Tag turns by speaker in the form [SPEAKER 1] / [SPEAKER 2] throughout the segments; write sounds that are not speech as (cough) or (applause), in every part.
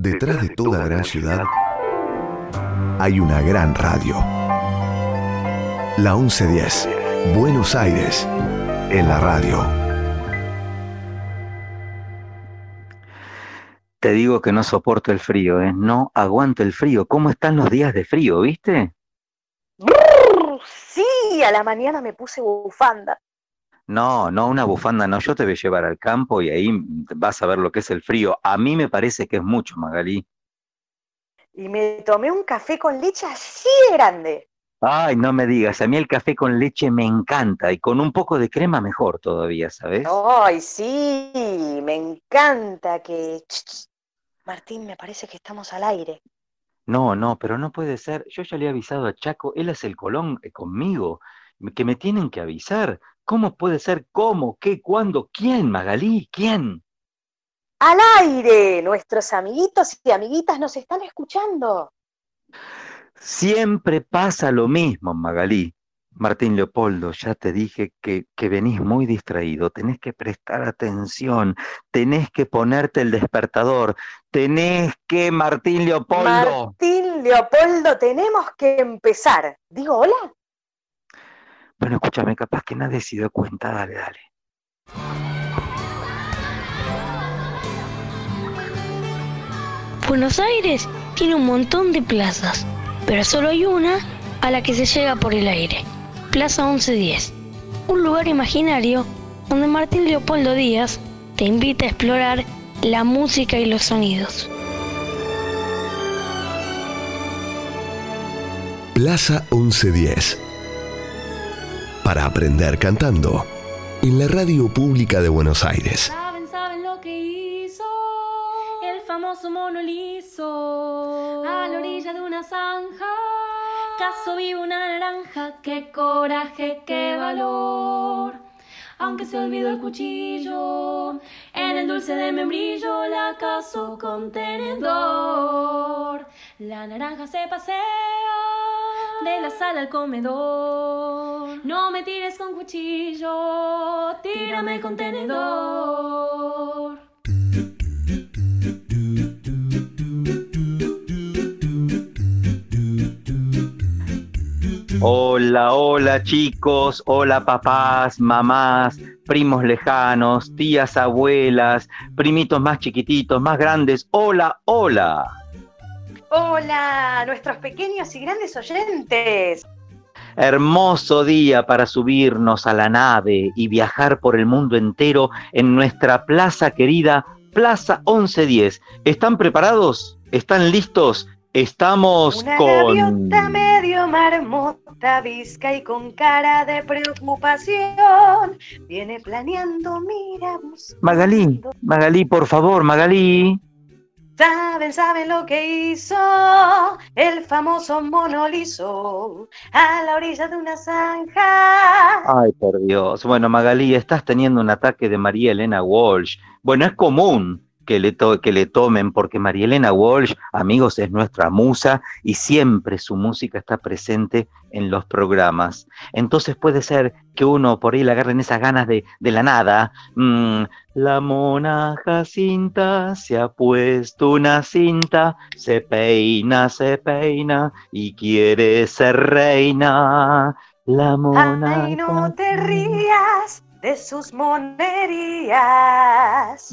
[SPEAKER 1] Detrás de toda gran ciudad hay una gran radio. La 1110, Buenos Aires, en la radio.
[SPEAKER 2] Te digo que no soporto el frío, ¿eh? No aguanto el frío. ¿Cómo están los días de frío, viste?
[SPEAKER 3] Sí, a la mañana me puse bufanda.
[SPEAKER 2] No, no, una bufanda no. Yo te voy a llevar al campo y ahí vas a ver lo que es el frío. A mí me parece que es mucho, Magalí.
[SPEAKER 3] Y me tomé un café con leche así de grande.
[SPEAKER 2] Ay, no me digas, a mí el café con leche me encanta y con un poco de crema mejor todavía, ¿sabes?
[SPEAKER 3] Ay, sí, me encanta que... Martín, me parece que estamos al aire.
[SPEAKER 2] No, no, pero no puede ser. Yo ya le he avisado a Chaco, él es el Colón eh, conmigo, que me tienen que avisar. ¿Cómo puede ser? ¿Cómo? ¿Qué? ¿Cuándo? ¿Quién, Magalí? ¿Quién?
[SPEAKER 3] Al aire, nuestros amiguitos y amiguitas nos están escuchando.
[SPEAKER 2] Siempre pasa lo mismo, Magalí. Martín Leopoldo, ya te dije que, que, venís muy distraído, tenés que prestar atención, tenés que ponerte el despertador, tenés que, Martín Leopoldo.
[SPEAKER 3] Martín Leopoldo, tenemos que empezar. Digo, hola.
[SPEAKER 2] Bueno, escúchame, capaz que nadie se dio cuenta, dale, dale.
[SPEAKER 4] Buenos Aires tiene un montón de plazas, pero solo hay una a la que se llega por el aire. Plaza 1110, un lugar imaginario donde Martín Leopoldo Díaz te invita a explorar la música y los sonidos.
[SPEAKER 1] Plaza 1110. Para aprender cantando en la radio pública de Buenos Aires.
[SPEAKER 5] ¿Saben, saben lo que hizo el famoso mono liso a la orilla de una zanja? Caso vivo una naranja, qué coraje, qué valor. Aunque se olvidó el cuchillo, en el dulce de membrillo la caso con tenedor. La naranja se pasea de la sala al comedor. No me tires con cuchillo, tírame con tenedor.
[SPEAKER 2] Hola, hola chicos, hola papás, mamás, primos lejanos, tías, abuelas, primitos más chiquititos, más grandes. Hola, hola.
[SPEAKER 3] Hola, nuestros pequeños y grandes oyentes.
[SPEAKER 2] Hermoso día para subirnos a la nave y viajar por el mundo entero en nuestra plaza querida, Plaza 1110. ¿Están preparados? ¿Están listos? Estamos
[SPEAKER 3] Una
[SPEAKER 2] con...
[SPEAKER 3] gaviota medio marmota, visca y con cara de preocupación. Viene planeando, mira, buscando.
[SPEAKER 2] Magalí, Magalí, por favor, Magalí.
[SPEAKER 3] Saben, saben lo que hizo el famoso mono liso a la orilla de una zanja.
[SPEAKER 2] Ay, por Dios. Bueno, Magalí, estás teniendo un ataque de María Elena Walsh. Bueno, es común que le, to- que le tomen, porque María Elena Walsh, amigos, es nuestra musa y siempre su música está presente en los programas. Entonces puede ser que uno por ahí le agarren esas ganas de, de la nada. Mm, la mona Jacinta se ha puesto una cinta, se peina, se peina y quiere ser reina. La mona.
[SPEAKER 3] Ay, no te rías de sus monerías.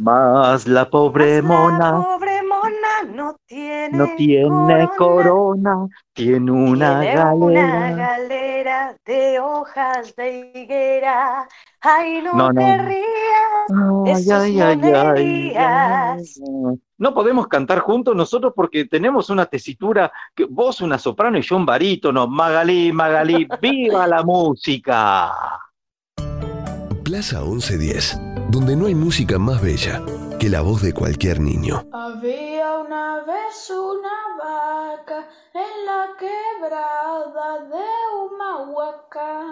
[SPEAKER 2] Más la pobre
[SPEAKER 3] Mas la
[SPEAKER 2] mona
[SPEAKER 3] pobre mona no tiene,
[SPEAKER 2] no tiene corona, tiene una
[SPEAKER 3] Tiene una
[SPEAKER 2] galera.
[SPEAKER 3] de hojas de higuera. Ay, no,
[SPEAKER 2] No, no.
[SPEAKER 3] te rías
[SPEAKER 2] ay, ay,
[SPEAKER 3] monerías.
[SPEAKER 2] ay. No podemos cantar juntos nosotros porque tenemos una tesitura, que vos una soprano y yo un barítono. Magalí, Magalí, ¡viva la música!
[SPEAKER 1] Plaza 1110, donde no hay música más bella que la voz de cualquier niño.
[SPEAKER 6] Había una vez una vaca en la quebrada de Humahuaca.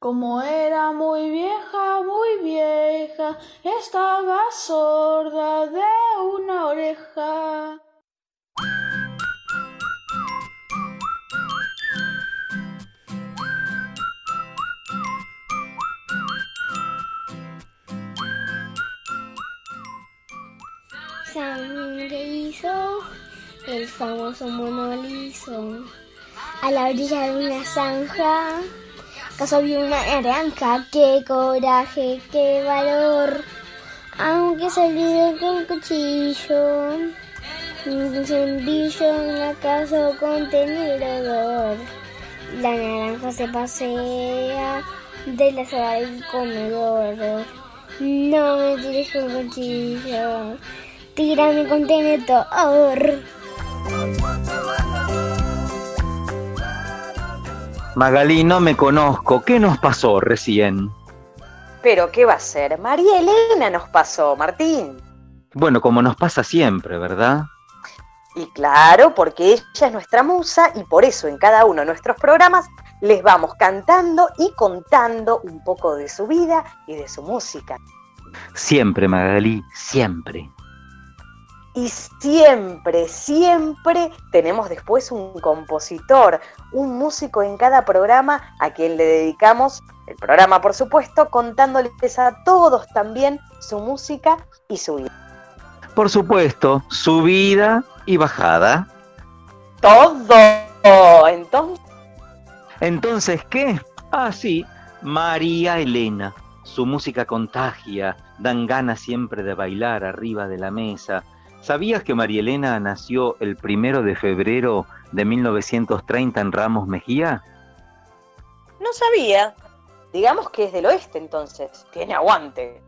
[SPEAKER 6] Como era muy vieja, muy vieja, estaba sorda de una oreja.
[SPEAKER 7] Sangre y el famoso mono liso. A la orilla de una zanja, caso vi una naranja. Qué coraje, qué valor. Aunque se olvide con cuchillo, un cendillo en la casa contenedor. La naranja se pasea de la sala del comedor. No me tires con cuchillo, tírame con tenedor.
[SPEAKER 2] Magalí, no me conozco. ¿Qué nos pasó recién?
[SPEAKER 3] Pero ¿qué va a ser? María Elena nos pasó, Martín.
[SPEAKER 2] Bueno, como nos pasa siempre, ¿verdad?
[SPEAKER 3] Y claro, porque ella es nuestra musa y por eso en cada uno de nuestros programas les vamos cantando y contando un poco de su vida y de su música.
[SPEAKER 2] Siempre, Magalí, siempre.
[SPEAKER 3] Y siempre, siempre tenemos después un compositor, un músico en cada programa a quien le dedicamos el programa, por supuesto, contándoles a todos también su música y su vida.
[SPEAKER 2] Por supuesto, su vida y bajada.
[SPEAKER 3] Todo. Entonces.
[SPEAKER 2] Entonces, ¿qué? Ah, sí, María Elena. Su música contagia, dan ganas siempre de bailar arriba de la mesa ¿Sabías que María Elena nació el primero de febrero de 1930 en Ramos Mejía?
[SPEAKER 3] No sabía. Digamos que es del oeste entonces. Tiene aguante.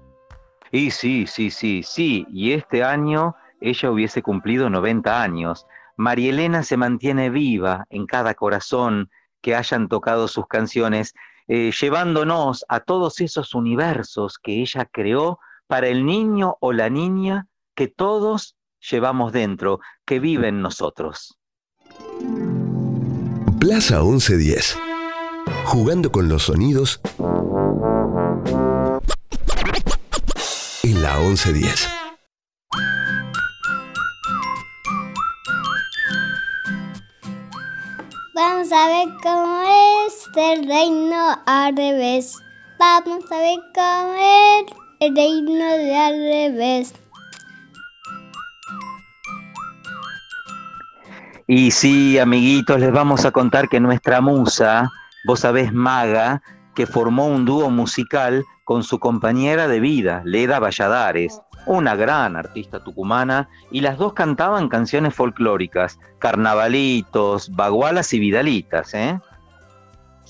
[SPEAKER 2] Y sí, sí, sí, sí. Y este año ella hubiese cumplido 90 años. María Elena se mantiene viva en cada corazón que hayan tocado sus canciones, eh, llevándonos a todos esos universos que ella creó para el niño o la niña que todos llevamos dentro, que vive en nosotros.
[SPEAKER 1] Plaza 1110. Jugando con los sonidos en la 1110.
[SPEAKER 7] Vamos a ver cómo es el reino al revés. Vamos a ver cómo es el reino de al revés.
[SPEAKER 2] Y sí, amiguitos, les vamos a contar que nuestra musa, vos sabés, Maga, que formó un dúo musical con su compañera de vida, Leda Valladares, una gran artista tucumana, y las dos cantaban canciones folclóricas, carnavalitos, bagualas y vidalitas, ¿eh?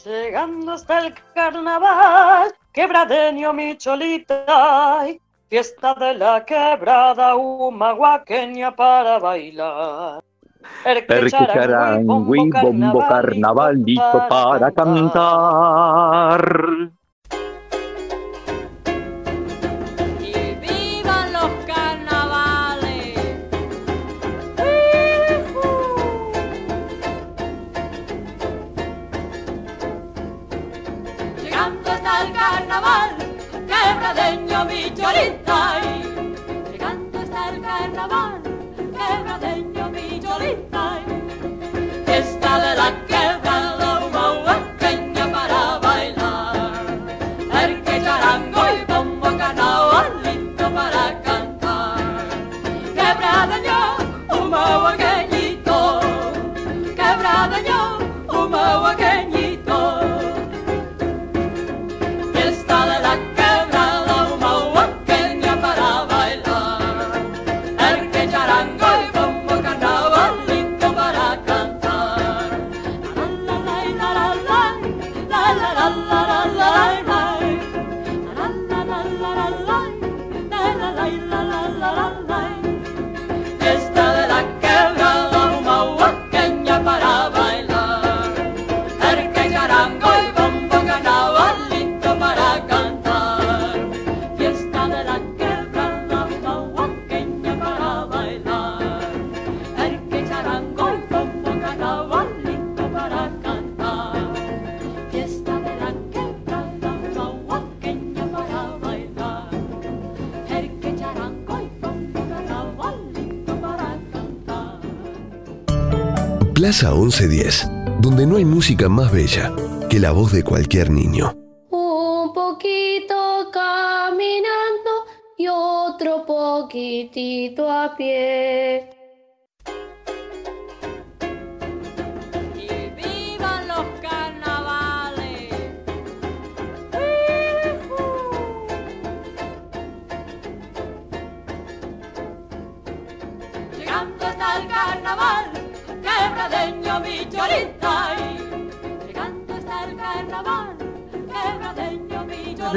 [SPEAKER 8] Llegando hasta el carnaval, quebradeño mi cholita, fiesta de la quebrada humahuaqueña para bailar.
[SPEAKER 2] Perché charangui, bombo carnavalito para cantar.
[SPEAKER 5] Llegando está el carnaval, quebradeño mi chorita.
[SPEAKER 1] Plaza 1110, donde no hay música más bella que la voz de cualquier niño.
[SPEAKER 9] Un poquito caminando y otro poquitito a pie.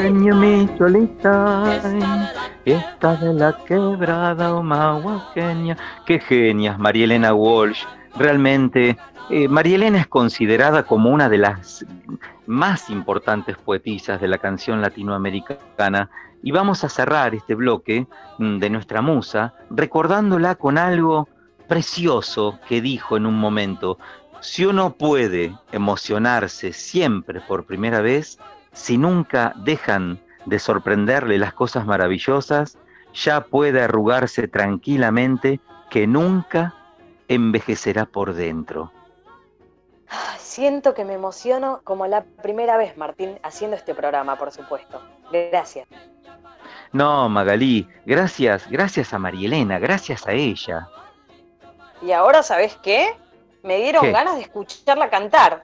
[SPEAKER 2] Cholita. mi cholita,
[SPEAKER 5] fiesta de la quebrada omahuaqueña. Qué genias, María Elena Walsh. Realmente, eh, María Elena es considerada como una de las más importantes poetisas de la canción latinoamericana y vamos a cerrar este bloque mm, de nuestra musa recordándola con algo precioso que dijo en un momento. Si uno puede emocionarse siempre por primera vez, si nunca dejan de sorprenderle las cosas maravillosas, ya puede arrugarse tranquilamente que nunca envejecerá por dentro.
[SPEAKER 3] Siento que me emociono como la primera vez, Martín, haciendo este programa, por supuesto. Gracias.
[SPEAKER 5] No, Magalí, gracias, gracias a Marielena, gracias a ella.
[SPEAKER 3] Y ahora, ¿sabes qué? Me dieron ganas de escucharla cantar.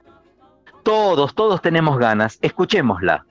[SPEAKER 5] Todos, todos tenemos ganas. Escuchémosla.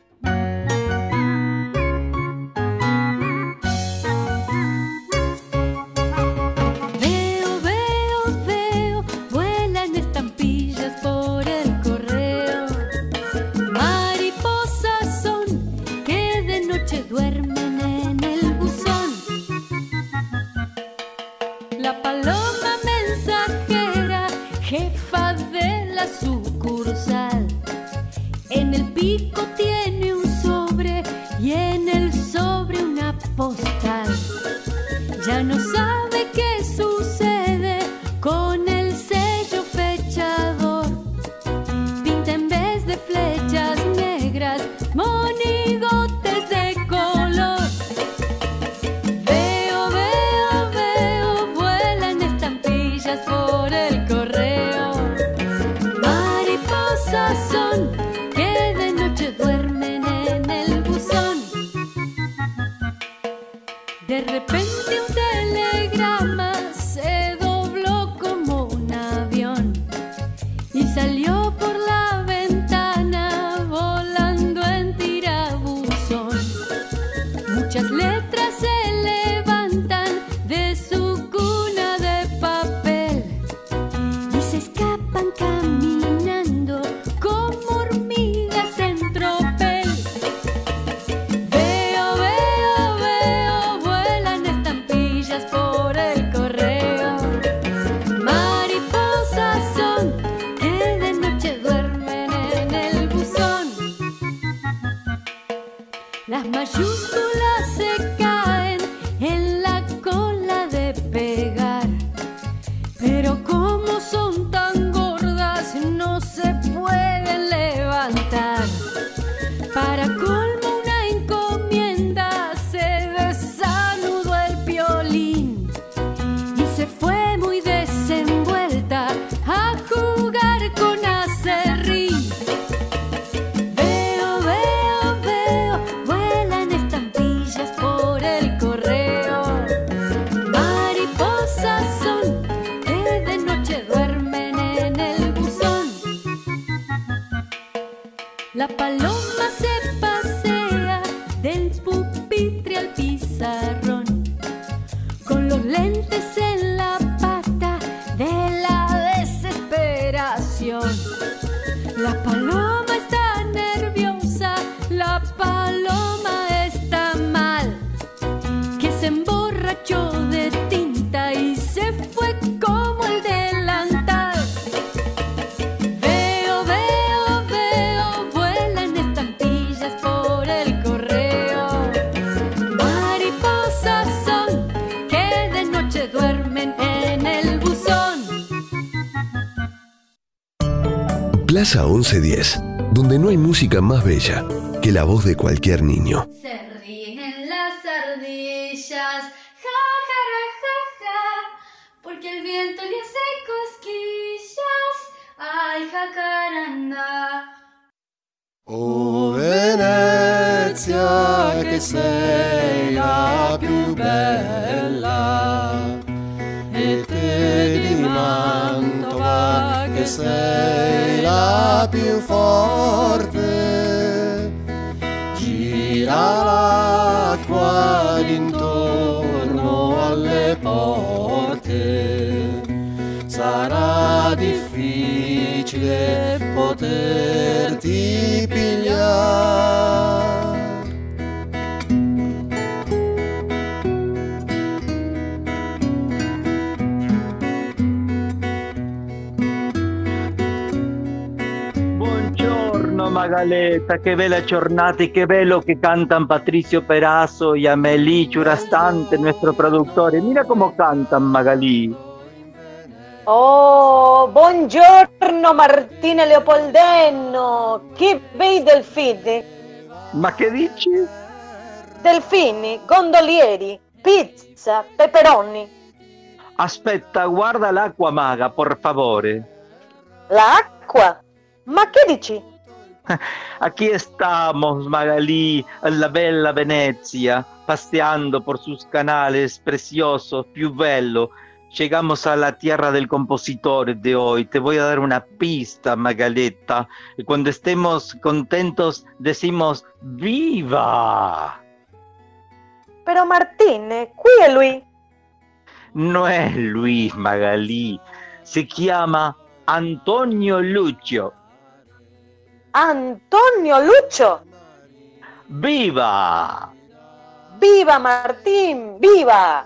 [SPEAKER 1] Música más bella que la voz de cualquier niño.
[SPEAKER 2] Se ríen las ardillas, ja, ja, ja, ja, porque el viento le hace cosquillas, ay, jacaranda.
[SPEAKER 10] Oh Venezia, che sei la più bella, e te di Mantova, che sei più forte, gira l'acqua intorno alle porte. sarà difficile poterti pigliare.
[SPEAKER 2] Buongiorno Magaleta, che bella giornata y qué bello que cantan Patricio Perazo y Amelie Churastante, nuestro productor. Y mira cómo cantan Magalí.
[SPEAKER 3] Oh, buongiorno Martina Leopoldenno, che bei delfini,
[SPEAKER 2] Ma che dici?
[SPEAKER 3] delfini, gondolieri, pizza, peperoni.
[SPEAKER 2] Aspetta, guarda l'acqua maga, por favore.
[SPEAKER 3] L'acqua? Ma che dici? (laughs)
[SPEAKER 2] Aquí estamos, Magalí, en la bella Venecia, paseando por sus canales preciosos, più bello. Llegamos a la tierra del compositor de hoy. Te voy a dar una pista, Magaleta. Y Cuando estemos contentos, decimos ¡Viva!
[SPEAKER 3] Pero Martine, qui è lui.
[SPEAKER 2] No es Luis Magalí, se llama Antonio Lucio.
[SPEAKER 3] Antonio Lucho.
[SPEAKER 2] ¡Viva!
[SPEAKER 3] Viva Martín, viva.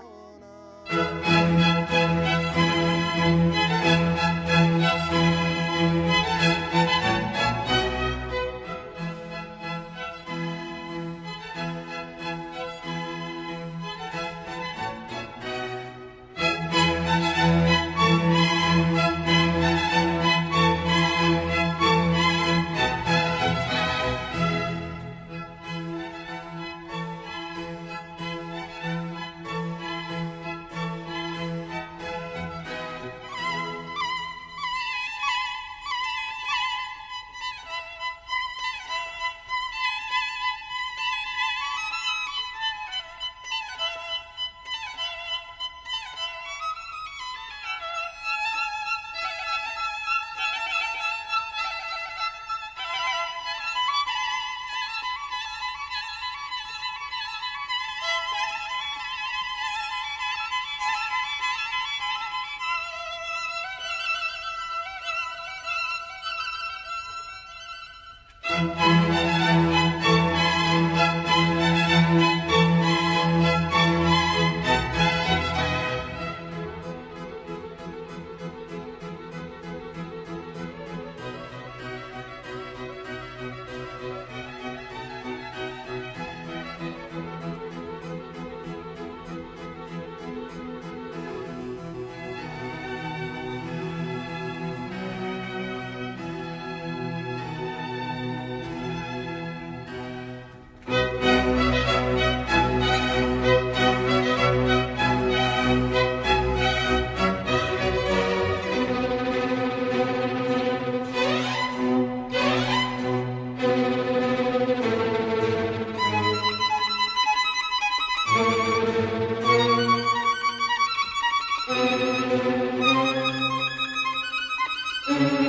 [SPEAKER 3] Mm-hmm.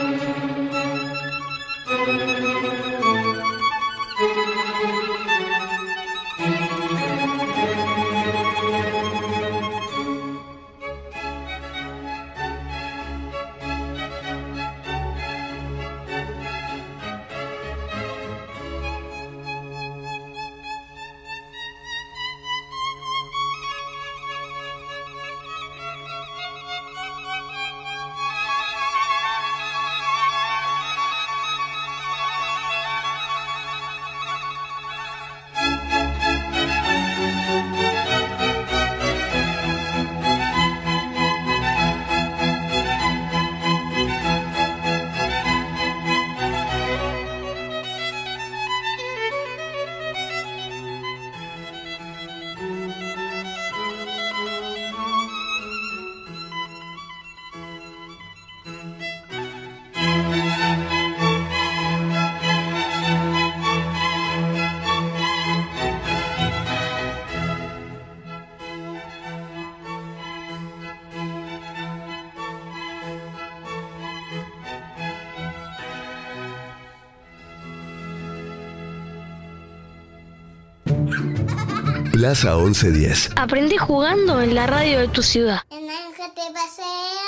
[SPEAKER 1] Plaza 1110.
[SPEAKER 4] Aprendí jugando en la radio de tu ciudad.
[SPEAKER 7] El naranja te pasea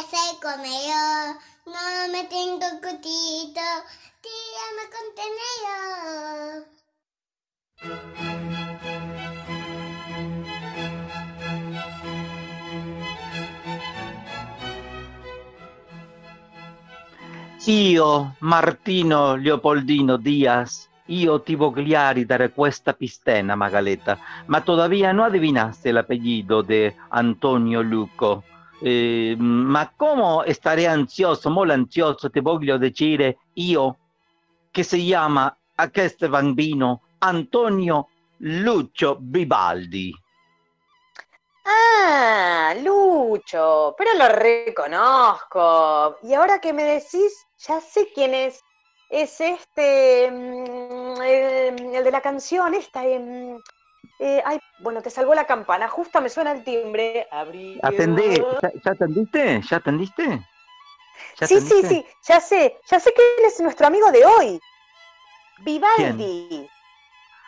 [SPEAKER 7] ese comedor. No me tengo cutito, tírame contenedor.
[SPEAKER 2] Io, Martino Leopoldino Díaz, io ti vogliari dare questa pistena, Magaleta, ma todavía no adivinaste el apellido de Antonio Luco. Eh, ma come estaré ansioso, molto ansioso, te voglio dire io, che si chiama a questo bambino Antonio Lucio Vivaldi.
[SPEAKER 3] Ah, Lucho, pero lo reconozco. Y ahora que me decís, ya sé quién es. Es este, mm, el, el de la canción, esta. em, eh, ay, bueno, te salvó la campana. Justo me suena el timbre. Abrí.
[SPEAKER 2] Atendé, ¿ya, ya atendiste? ¿Ya atendiste? ¿Ya
[SPEAKER 3] Sí, sí,
[SPEAKER 2] atendiste?
[SPEAKER 3] sí, ya sé. Ya sé que él es nuestro amigo de hoy. Vivaldi.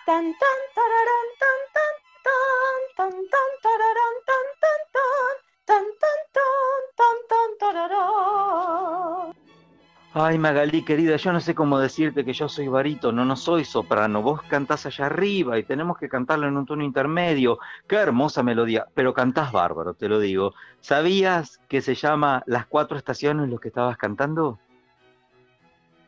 [SPEAKER 3] Tan, tan, tararán, tan, tan, tan, tan, tan, tararán, tan, tan, tan, tan, tan, tan, tan, tan, tararán.
[SPEAKER 2] Ay, Magalí, querida, yo no sé cómo decirte que yo soy barítono, no soy soprano. Vos cantás allá arriba y tenemos que cantarlo en un tono intermedio. Qué hermosa melodía, pero cantás bárbaro, te lo digo. ¿Sabías que se llama Las Cuatro Estaciones lo que estabas cantando?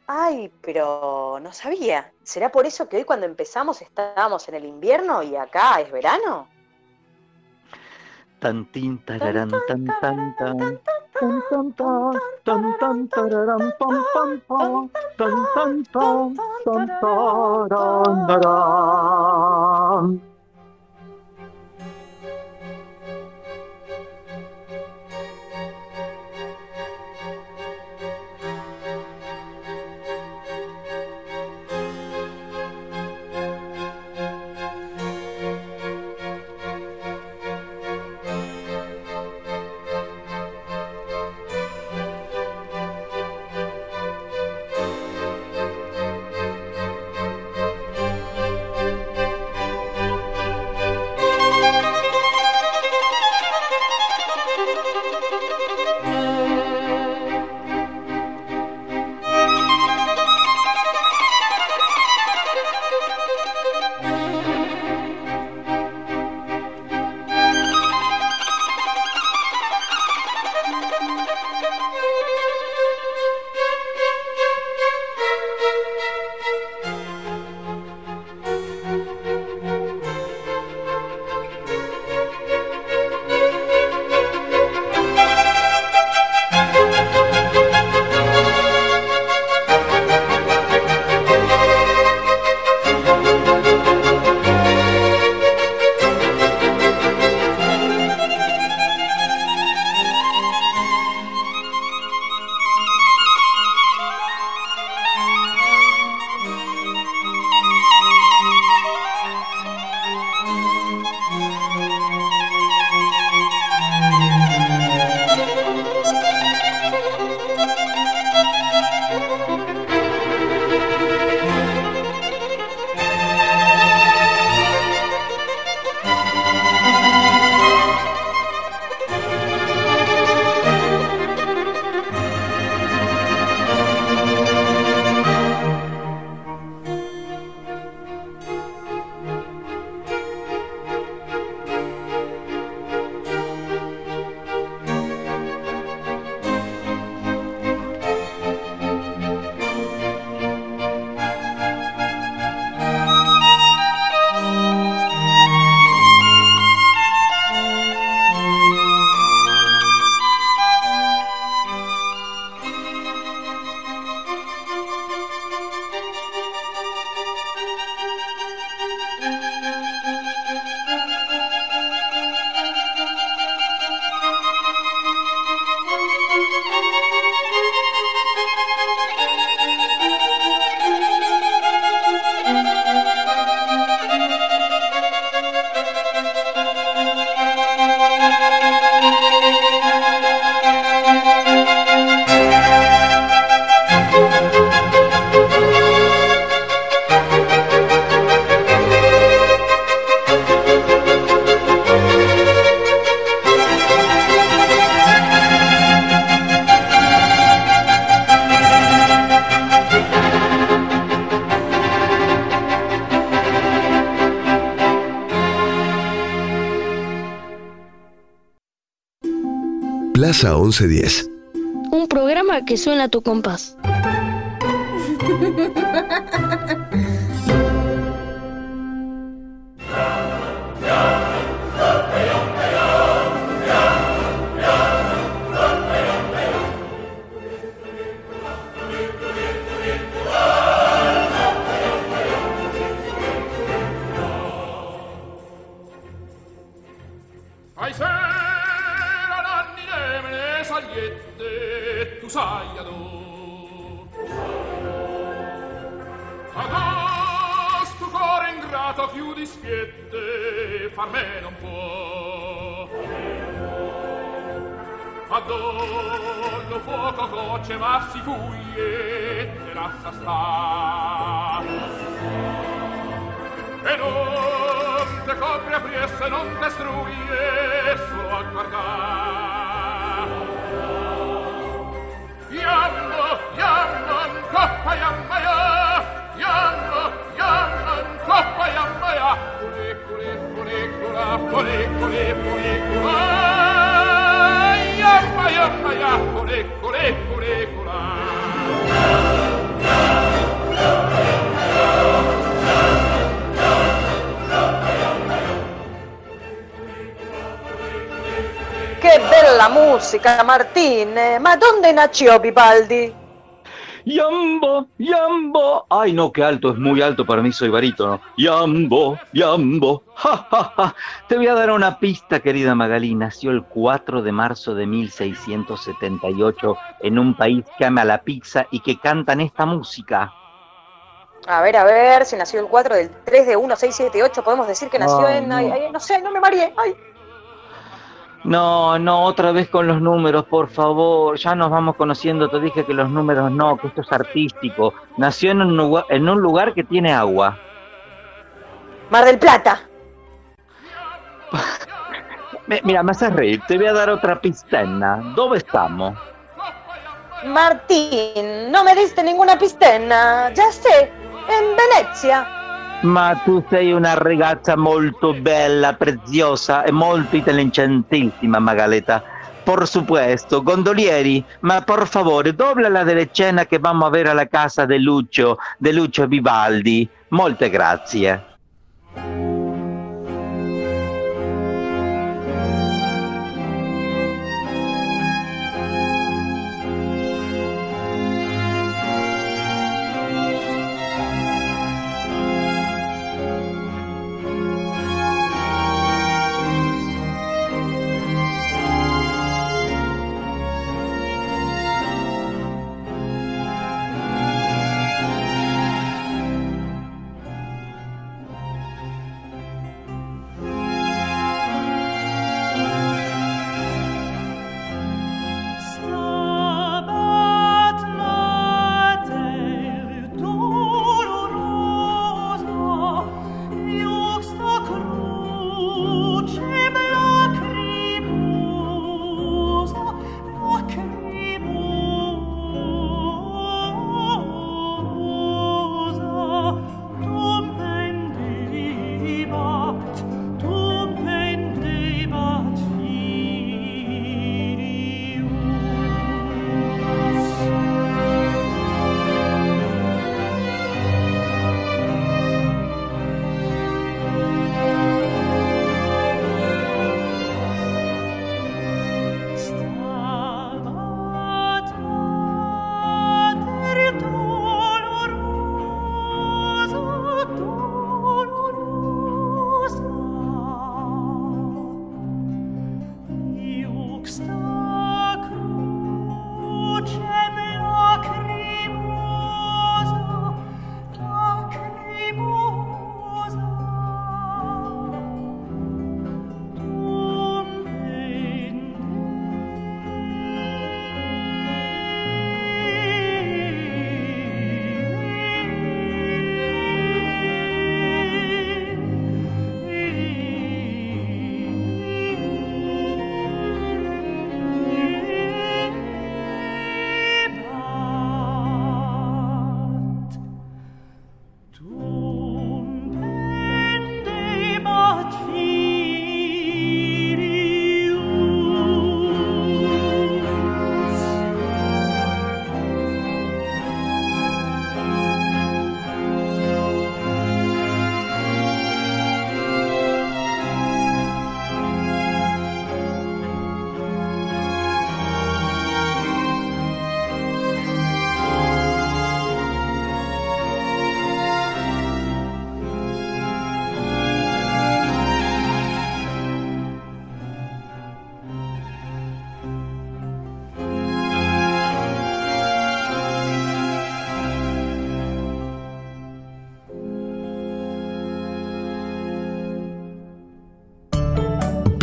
[SPEAKER 3] Ay, pero no sabía. ¿Será por eso que hoy cuando empezamos estábamos en el invierno y acá es verano?
[SPEAKER 2] Tan tin tararán, tan tan tan tan tan tan tan tan tararán, pam pam pam tan tan tan tan tarán,
[SPEAKER 1] Plaza 1110.
[SPEAKER 4] Un programa que suena a tu compás.
[SPEAKER 11] voce ma si fuie terrazza sta e non te copre a priesse non te struie solo a guardar Ianno, Ianno, ancoppa Iammaia Ianno, Ianno, ancoppa Iammaia Cule, cule, cule, cula, cule, cule, cule, cula Iammaia, Iammaia, cule, cule
[SPEAKER 3] bella música, Martín! ¿Ma dónde nació Vivaldi?
[SPEAKER 2] Yambo, Yambo. Ay, no, qué alto, es muy alto para mí, soy barítono. Yambo, Yambo. Ja, ja, ja. Te voy a dar una pista, querida Magalí. Nació el 4 de marzo de 1678 en un país que ama la pizza y que cantan esta música.
[SPEAKER 3] A ver, a ver, si nació el 4 del 3 de 1678, podemos decir que nació en...
[SPEAKER 2] no.
[SPEAKER 3] ay, ay, no sé, no me mareé. Ay.
[SPEAKER 2] No, no, otra vez con los números, por favor. Ya nos vamos conociendo. Te dije que los números no, que esto es artístico. Nació en un lugar, en un lugar que tiene agua.
[SPEAKER 3] Mar del Plata. (laughs)
[SPEAKER 2] Me- mira, me haces reír. Te voy a dar otra pistena. ¿Dónde estamos?
[SPEAKER 3] Martín, no me diste ninguna pistena. Ya sé, en Venecia.
[SPEAKER 2] Ma tu sei una ragazza molto bella, preziosa e molto intelligentissima, Magaleta. Por supuesto, gondolieri, ma por favore, dobla la derecena che vamos a ver a la casa de Lucio, de Lucio Vivaldi. Molte grazie.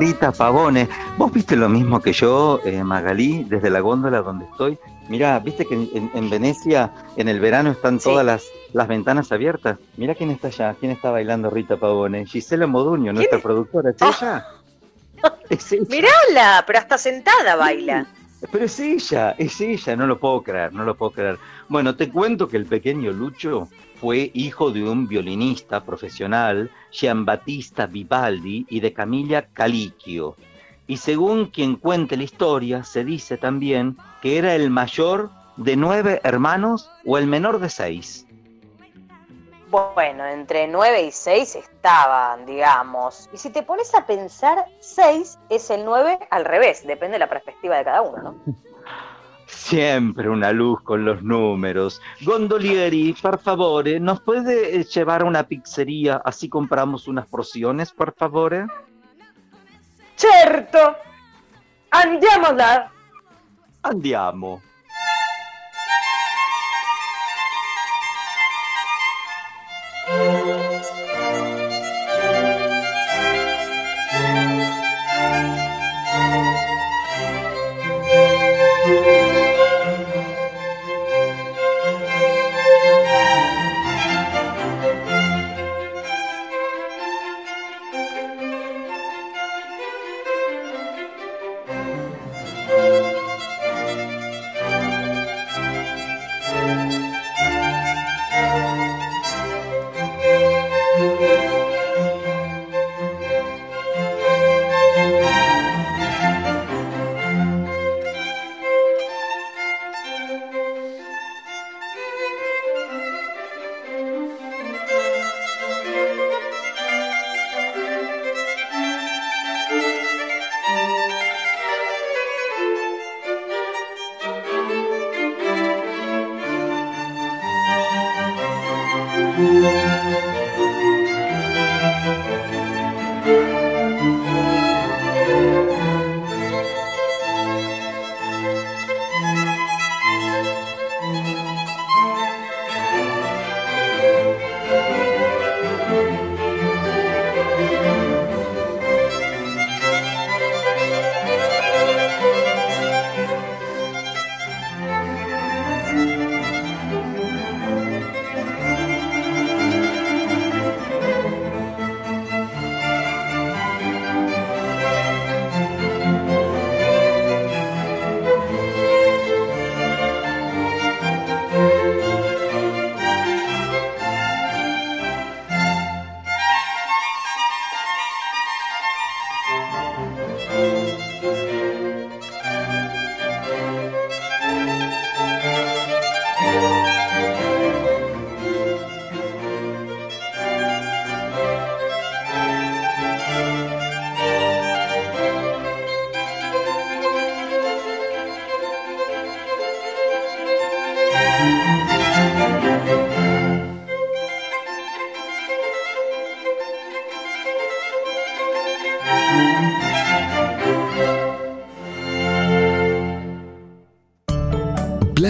[SPEAKER 2] Rita Pavone? ¿Vos viste lo mismo que yo, eh, Magalí, desde la góndola donde estoy? Mirá, viste que en, en- en Venecia en el verano están todas las, las ventanas abiertas. Mirá quién está allá, quién está bailando Rita Pavone. Gisela Moduño, nuestra productora. ¿Es ella? (laughs) Es ella.
[SPEAKER 3] Mirala, pero hasta sentada baila.
[SPEAKER 2] Pero es ella, es ella, no lo puedo creer, no lo puedo creer. Bueno, te cuento que el pequeño Lucho fue hijo de un violinista profesional, Giambattista Vivaldi, y de Camilla Calicchio. Y según quien cuente la historia, se dice también que era el mayor de nueve hermanos o el menor de seis.
[SPEAKER 3] Bueno, entre 9 y 6 estaban, digamos. Y si te pones a pensar, 6 es el 9 al revés, depende de la perspectiva de cada uno, ¿no?
[SPEAKER 2] Siempre una luz con los números. Gondolieri, por favor, ¿nos puede eh, llevar a una pizzería así compramos unas porciones, por favor?
[SPEAKER 3] Certo! Andiamola!
[SPEAKER 2] Andiamo.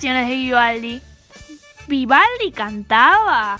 [SPEAKER 12] De
[SPEAKER 11] Vivaldi?
[SPEAKER 13] ¿Vivaldi cantaba?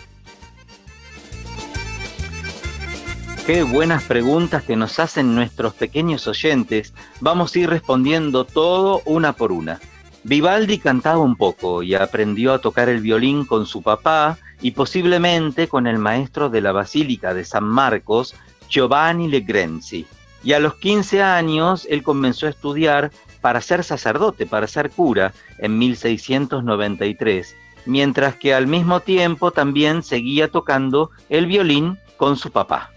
[SPEAKER 2] Qué buenas preguntas que nos hacen nuestros pequeños oyentes. Vamos a ir respondiendo todo una por una. Vivaldi cantaba un poco y aprendió a tocar el violín con su papá y posiblemente con el maestro de la Basílica de San Marcos, Giovanni Legrenzi. Y a los 15 años él comenzó a estudiar para ser sacerdote, para ser cura, en 1693, mientras que al mismo tiempo también seguía tocando el violín con su papá.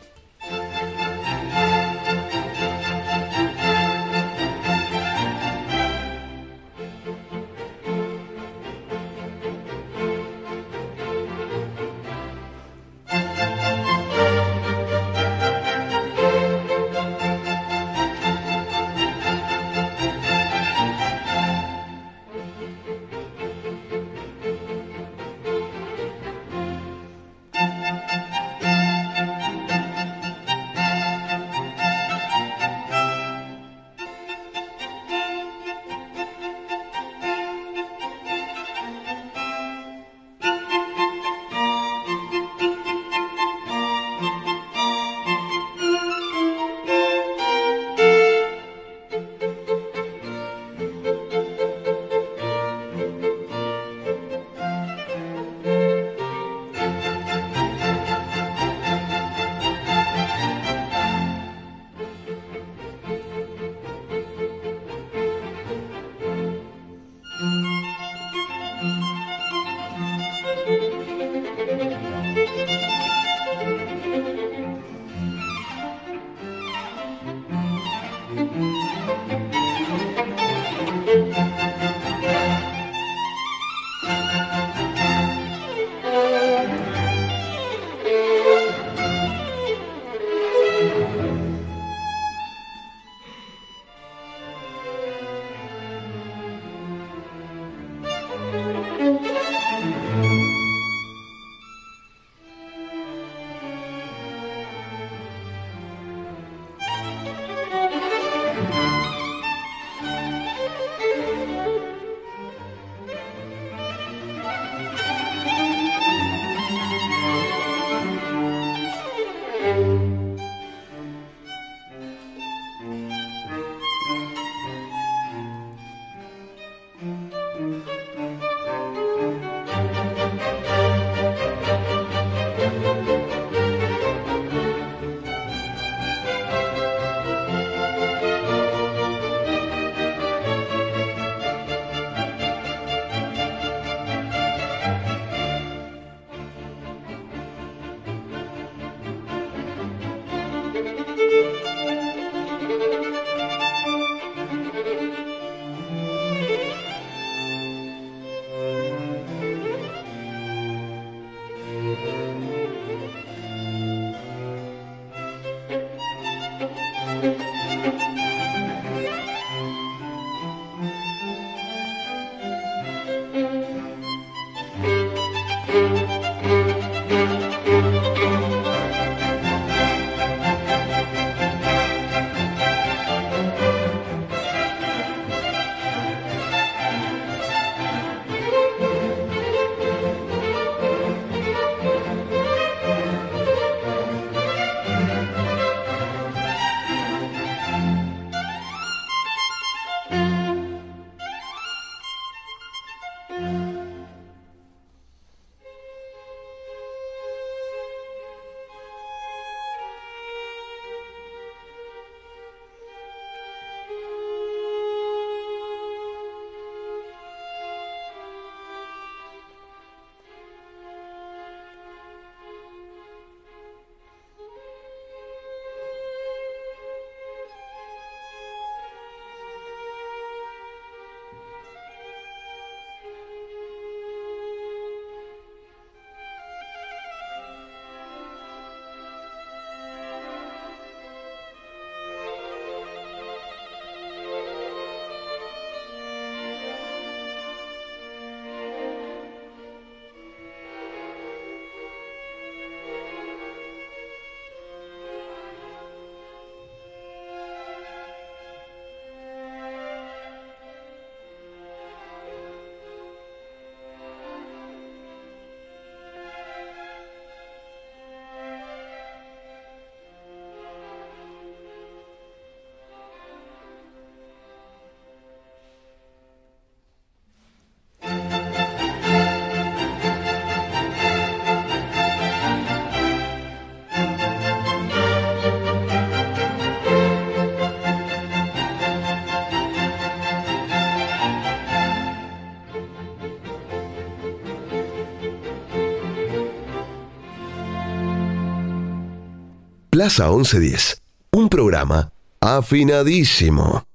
[SPEAKER 1] Plaza 1110, un programa afinadísimo.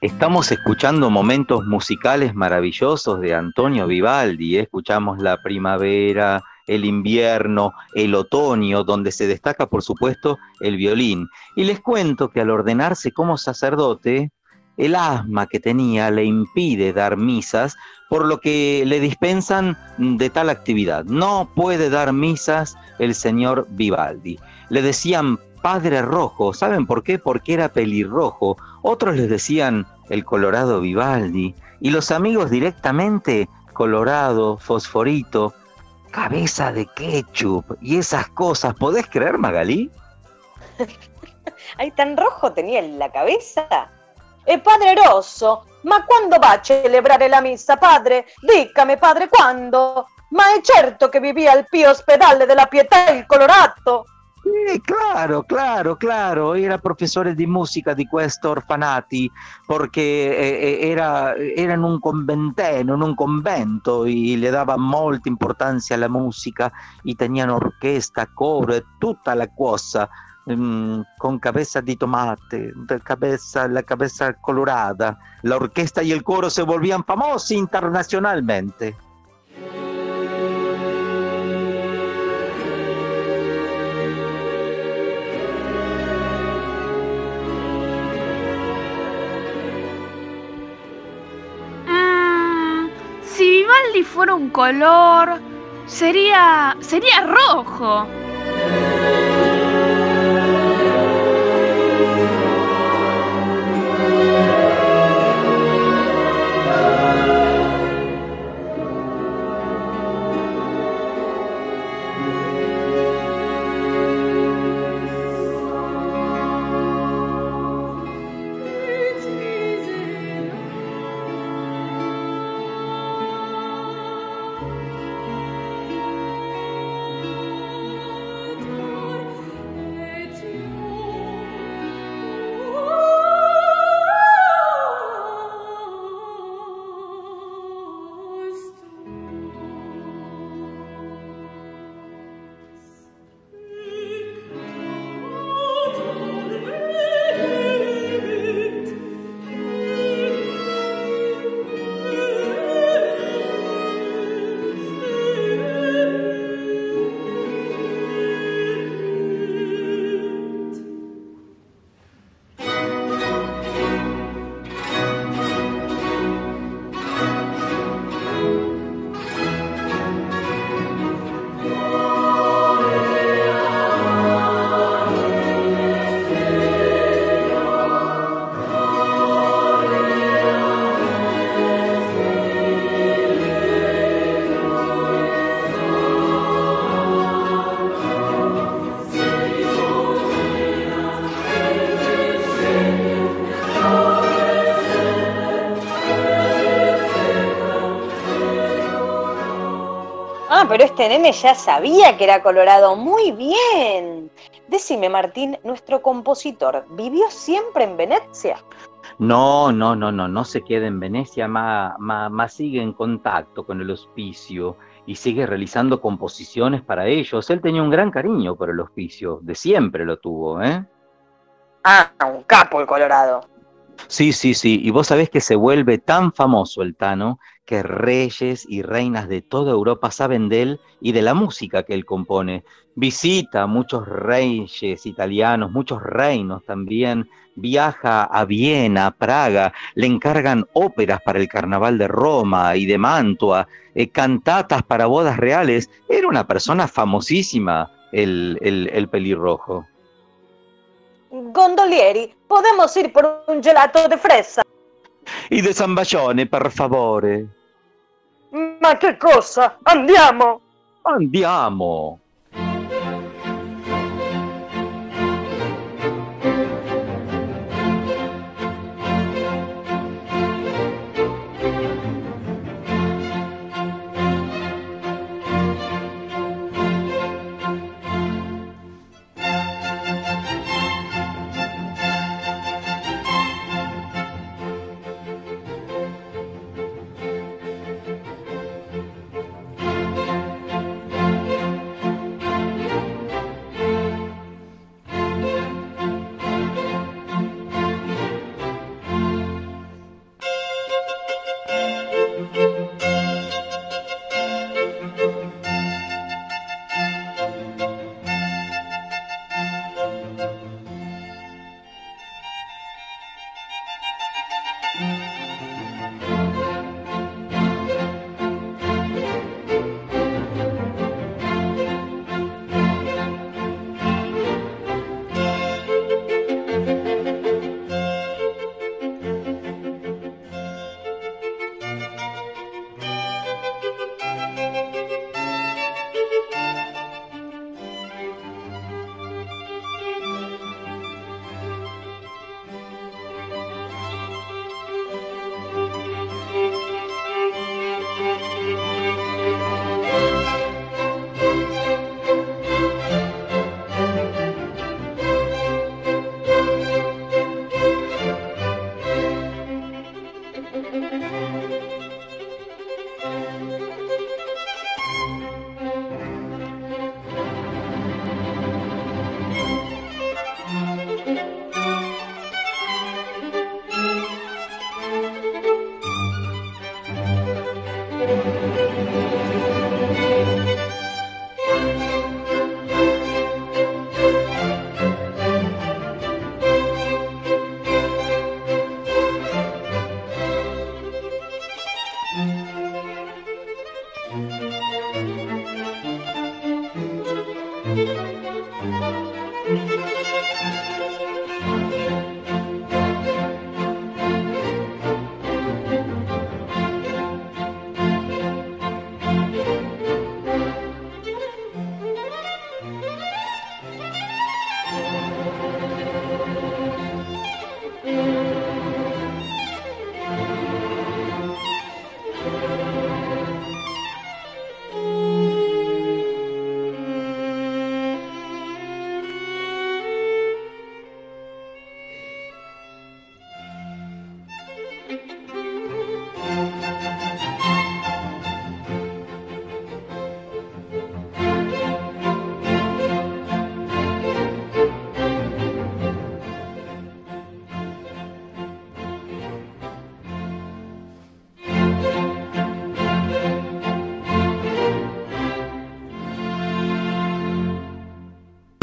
[SPEAKER 2] Estamos escuchando momentos musicales maravillosos de Antonio Vivaldi. Escuchamos la primavera, el invierno, el otoño, donde se destaca, por supuesto, el violín. Y les cuento que al ordenarse como sacerdote, el asma que tenía le impide dar misas, por lo que le dispensan de tal actividad. No puede dar misas el señor Vivaldi. Le decían Padre Rojo. ¿Saben por qué? Porque era pelirrojo. Otros les decían el Colorado Vivaldi. Y los amigos directamente, Colorado, Fosforito, cabeza de ketchup y esas cosas. ¿Podés creer, Magalí? (laughs)
[SPEAKER 3] ¿Ay, tan rojo tenía en la cabeza? Eh, padre Rosso, ma quando va a celebrare la missa, padre? Dícame, padre, quando? Ma è certo che vivía al pio ospedale della Pietà il Colorato?
[SPEAKER 2] Sì, claro, claro, claro. Era professore di musica di questi orfanati perché eh, eh, era, era in un conventeno, in un convento e le dava molta importanza alla musica e tenivano orchestra, coro e tutta la cosa mm, con cabeza di tomate, cabeza, la cabeza colorada. La orquesta y el coro se volvían famosi internacionalmente.
[SPEAKER 13] si Vivaldi fuera un color, sería. sería rojo.
[SPEAKER 3] Pero este nene ya sabía que era colorado. Muy bien. Decime, Martín, nuestro compositor, ¿vivió siempre en Venecia?
[SPEAKER 2] No, no, no, no, no se queda en Venecia, más ma, sigue en contacto con el hospicio y sigue realizando composiciones para ellos. Él tenía un gran cariño por el hospicio, de siempre lo tuvo, ¿eh?
[SPEAKER 3] Ah, un capo el Colorado.
[SPEAKER 2] Sí, sí, sí. Y vos sabés que se vuelve tan famoso el Tano que reyes y reinas de toda Europa saben de él y de la música que él compone. Visita muchos reyes italianos, muchos reinos también. Viaja a Viena, a Praga, le encargan óperas para el Carnaval de Roma y de Mantua, eh, cantatas para bodas reales. Era una persona famosísima, el, el, el pelirrojo.
[SPEAKER 3] Gondolieri, podemos ir por un gelato de fresa.
[SPEAKER 2] Y de Zambaglione, per favore.
[SPEAKER 8] Ma che cosa? Andiamo!
[SPEAKER 2] Andiamo!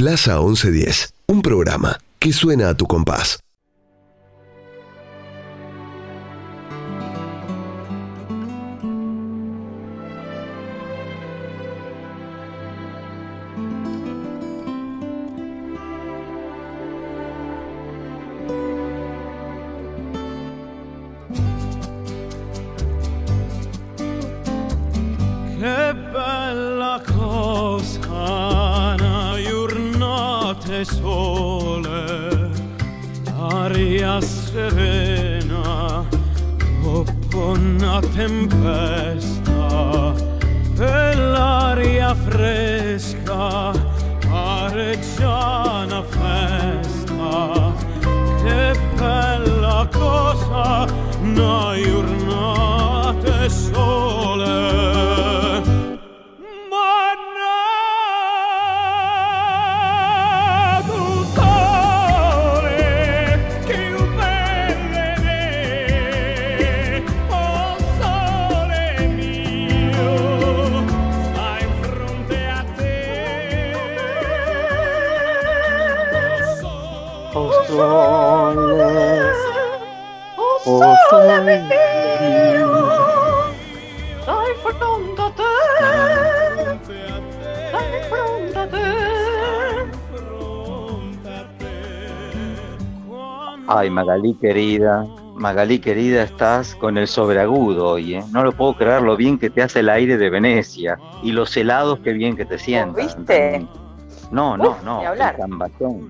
[SPEAKER 14] Plaza 1110, un programa que suena a tu compás.
[SPEAKER 2] Magalí querida, Magalí querida, estás con el sobreagudo hoy, ¿eh? No lo puedo creer lo bien que te hace el aire de Venecia y los helados que bien que te sientan.
[SPEAKER 15] ¿Viste?
[SPEAKER 2] No, no,
[SPEAKER 15] Uf,
[SPEAKER 2] no.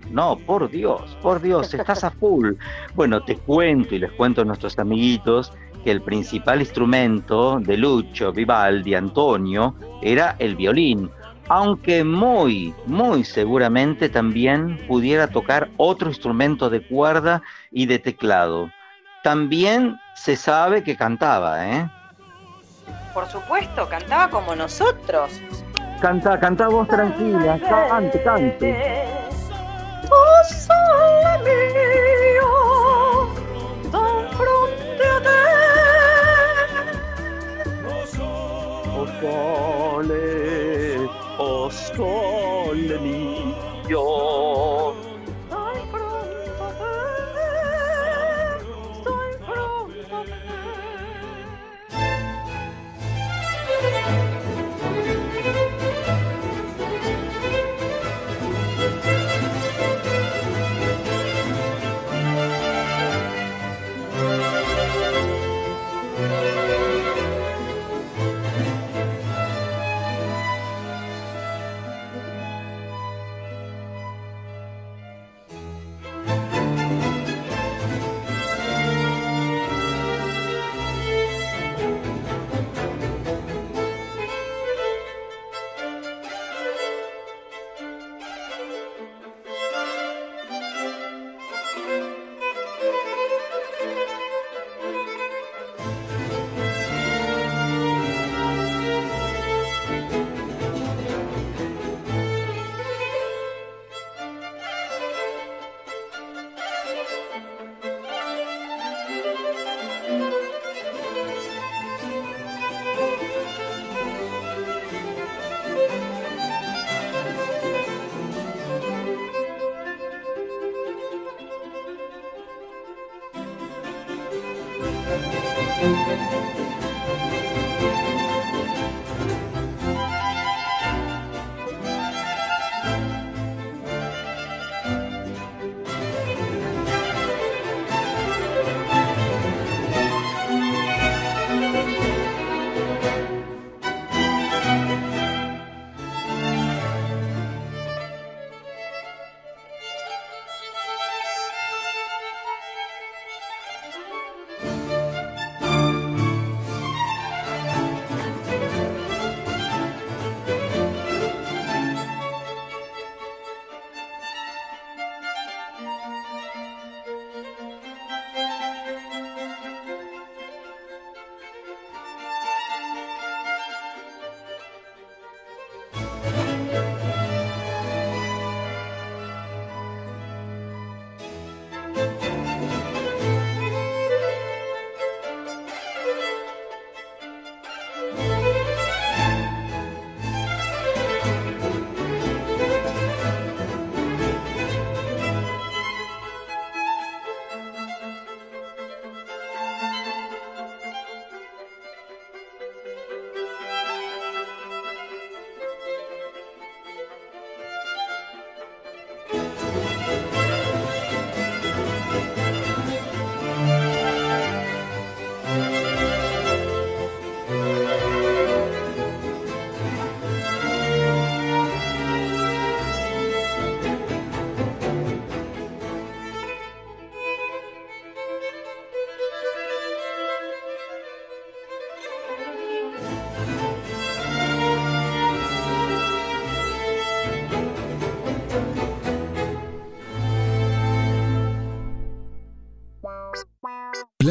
[SPEAKER 2] No, por Dios, por Dios, estás a full. Bueno, te cuento y les cuento a nuestros amiguitos que el principal instrumento de Lucho, Vivaldi, Antonio, era el violín, aunque muy, muy seguramente también pudiera tocar otro instrumento de cuerda y de teclado. También se sabe que cantaba, ¿eh?
[SPEAKER 15] Por supuesto, cantaba como nosotros.
[SPEAKER 2] Canta, canta vos tranquila, cante, cante.
[SPEAKER 3] Oh sole mio, dai
[SPEAKER 2] oh sole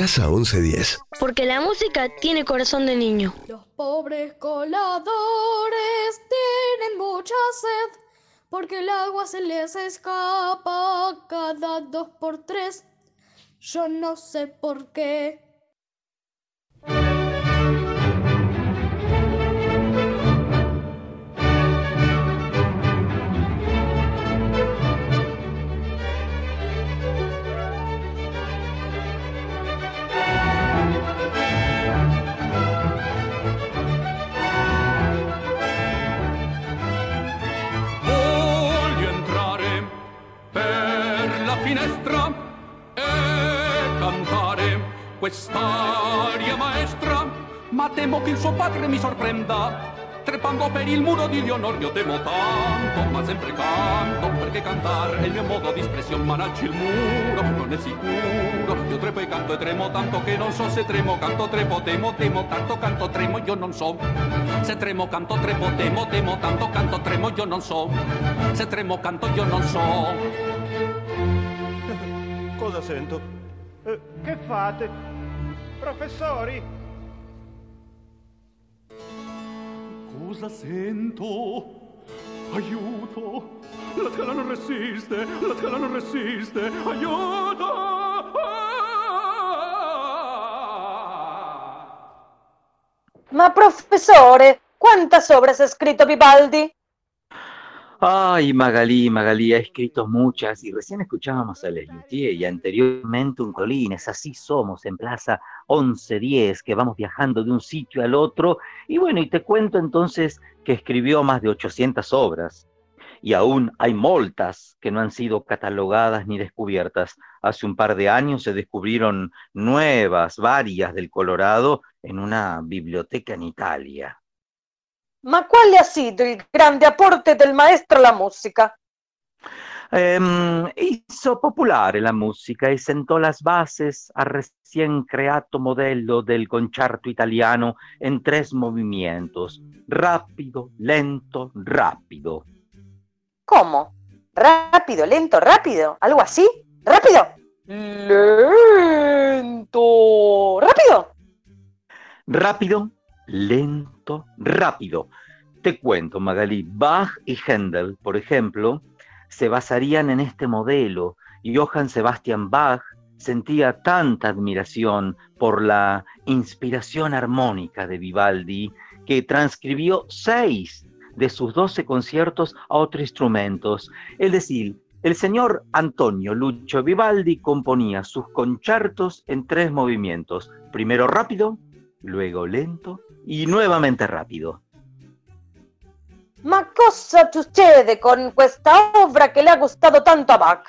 [SPEAKER 1] Plaza 1110.
[SPEAKER 4] Porque la música tiene corazón de niño.
[SPEAKER 6] Los pobres coladores tienen mucha sed porque el agua se les escapa cada dos por tres. Yo no sé por qué.
[SPEAKER 11] Temo che il suo padre mi sorprenda. Trepando per il muro di Leonor io temo tanto, ma sempre canto, perché cantare è il mio modo di espressione, managgi il muro, non è sicuro. Io trepo e canto e tremo tanto che non so se tremo, canto, trepo, temo, temo, tanto canto, tremo, io non so. Se tremo, canto, trepo, temo, temo, tanto canto, tremo, io non so. Se tremo, canto, io non so. (laughs)
[SPEAKER 16] Cosa sento? Eh, che fate? Professori?
[SPEAKER 11] Cosa sento? Aiuto! La tela non resiste! La tela non resiste! Aiuto!
[SPEAKER 3] Ma professore, quantas obras ha escrito Vivaldi?
[SPEAKER 2] Ay, Magalí, Magalí ha escrito muchas y recién escuchábamos a Lelutier y anteriormente un Colines, así somos en Plaza 1110, que vamos viajando de un sitio al otro. Y bueno, y te cuento entonces que escribió más de 800 obras y aún hay moltas que no han sido catalogadas ni descubiertas. Hace un par de años se descubrieron nuevas, varias del Colorado en una biblioteca en Italia.
[SPEAKER 3] Ma quale ha sido il grande apporte del maestro alla musica?
[SPEAKER 2] Ehm, hizo popolare la musica e sentò las bases al recién creato modello del concerto italiano en tres movimientos, rápido, lento, rápido.
[SPEAKER 3] ¿Cómo? ¿Rápido, lento, rápido? ¿Algo así? ¿Rápido? Lento. ¿Rápido?
[SPEAKER 2] Rápido, lento, rápido. Te cuento, Magalí, Bach y Händel, por ejemplo, se basarían en este modelo. Johann Sebastian Bach sentía tanta admiración por la inspiración armónica de Vivaldi que transcribió seis de sus doce conciertos a otros instrumentos. Es decir, el señor Antonio Lucho Vivaldi componía sus conciertos en tres movimientos, primero rápido, luego lento y nuevamente rápido.
[SPEAKER 3] Ma cosa succede con questa obra que le ha gustado tanto a Bach?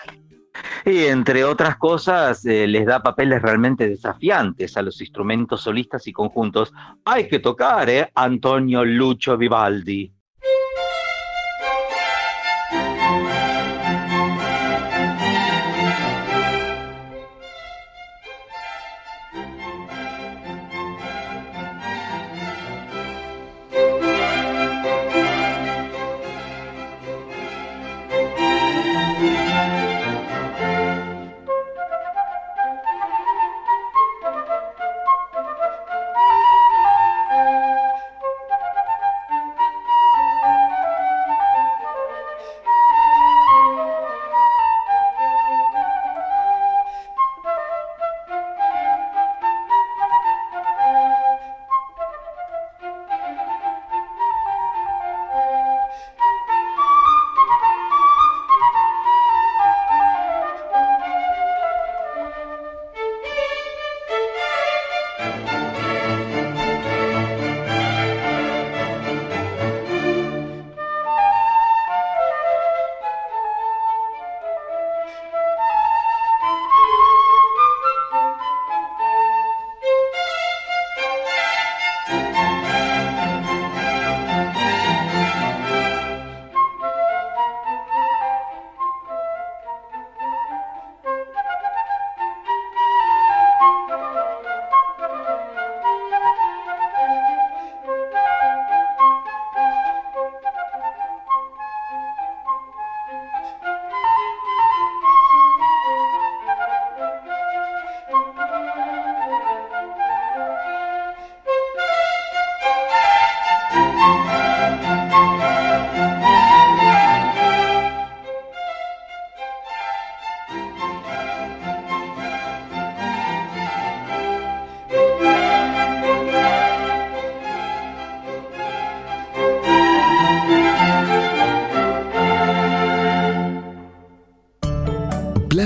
[SPEAKER 2] Y entre otras cosas, eh, les da papeles realmente desafiantes a los instrumentos solistas y conjuntos. Hay que tocar, ¿eh? Antonio Lucho Vivaldi.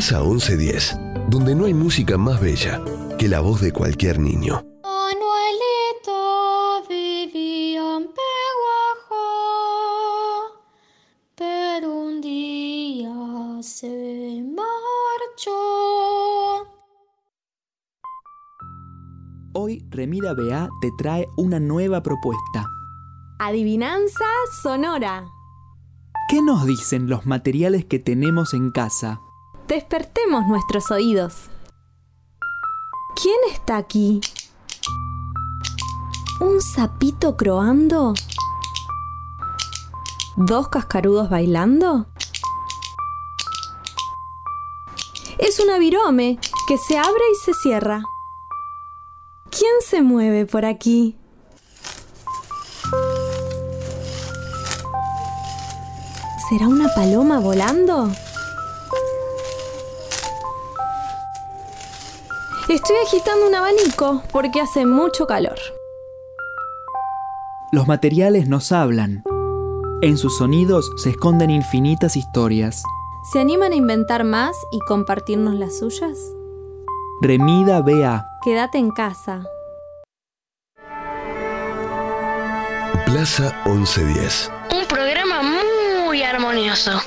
[SPEAKER 1] Plaza 1110, donde no hay música más bella que la voz de cualquier niño.
[SPEAKER 9] Manuelito vivía en Peguajó, pero un día se marchó.
[SPEAKER 17] Hoy Remida BA te trae una nueva propuesta.
[SPEAKER 18] Adivinanza sonora.
[SPEAKER 17] ¿Qué nos dicen los materiales que tenemos en casa?
[SPEAKER 18] Despertemos nuestros oídos. ¿Quién está aquí? ¿Un sapito croando? ¿Dos cascarudos bailando? Es una virome que se abre y se cierra. ¿Quién se mueve por aquí? ¿Será una paloma volando? Estoy agitando un abanico porque hace mucho calor.
[SPEAKER 17] Los materiales nos hablan. En sus sonidos se esconden infinitas historias.
[SPEAKER 18] ¿Se animan a inventar más y compartirnos las suyas?
[SPEAKER 17] Remida BA.
[SPEAKER 18] Quédate en casa.
[SPEAKER 1] Plaza 1110.
[SPEAKER 19] Un programa muy armonioso.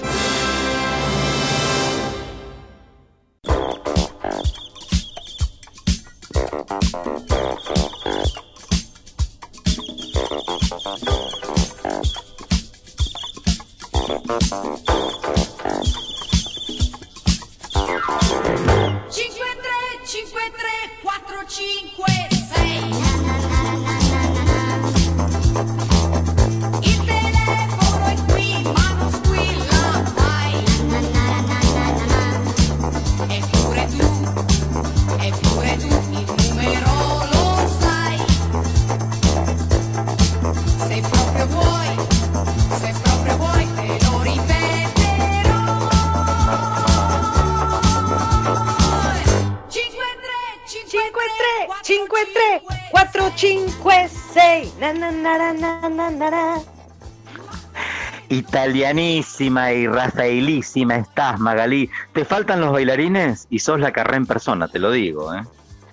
[SPEAKER 2] Italianísima y rafaelísima estás, Magalí. Te faltan los bailarines y sos la carrera en persona, te lo digo, ¿eh?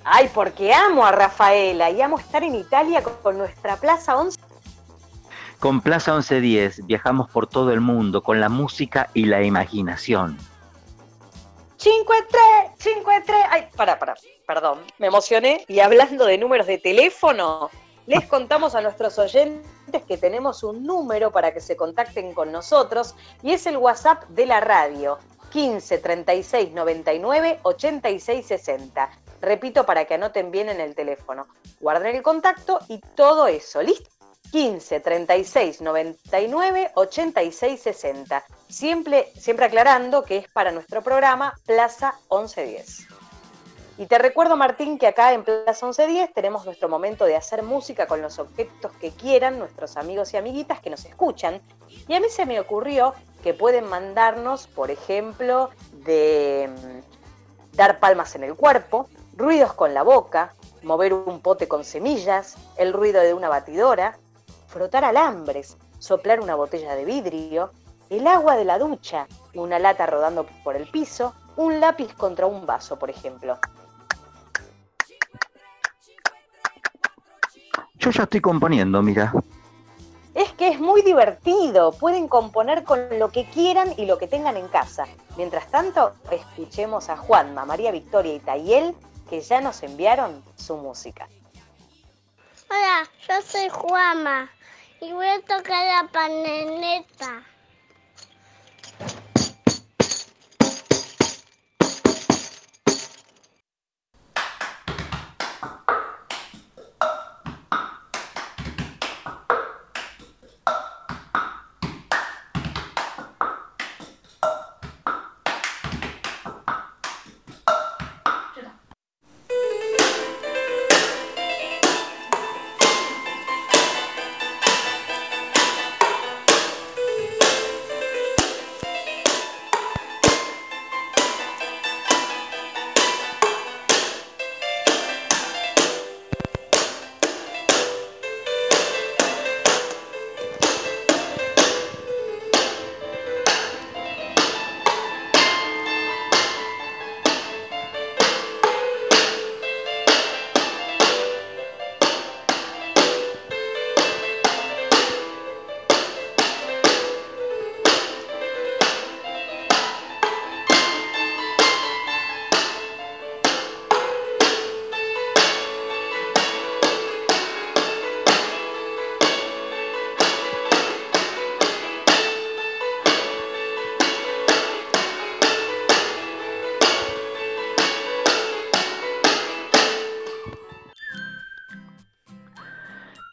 [SPEAKER 3] Ay, porque amo a Rafaela y amo estar en Italia con, nuestra Plaza 11.
[SPEAKER 2] Con Plaza 1110 viajamos por todo el mundo con la música y la imaginación.
[SPEAKER 3] 5, 3, 5, 3. Ay, para, para, perdón, me emocioné. Y hablando de números de teléfono, les contamos a nuestros oyentes que tenemos un número para que se contacten con nosotros y es el WhatsApp de la radio. 15 36 99 86 60. Repito para que anoten bien en el teléfono. Guarden el contacto y todo eso. ¿Listo? 15 36 99 86 60. Siempre, siempre aclarando que es para nuestro programa Plaza 1110. Y te recuerdo, Martín, que acá en Plaza 1110 tenemos nuestro momento de hacer música con los objetos que quieran nuestros amigos y amiguitas que nos escuchan. Y a mí se me ocurrió que pueden mandarnos, por ejemplo, de mm, dar palmas en el cuerpo, ruidos con la boca, mover un pote con semillas, el ruido de una batidora, frotar alambres, soplar una botella de vidrio, el agua de la ducha, una lata rodando por el piso, un lápiz contra un vaso, por ejemplo.
[SPEAKER 2] Yo ya estoy componiendo, mira.
[SPEAKER 3] Es que es muy divertido, pueden componer con lo que quieran y lo que tengan en casa. Mientras tanto, escuchemos a Juanma, María Victoria y Tayel, que ya nos enviaron su música.
[SPEAKER 7] Hola, yo soy Juama y voy a tocar la paneleta.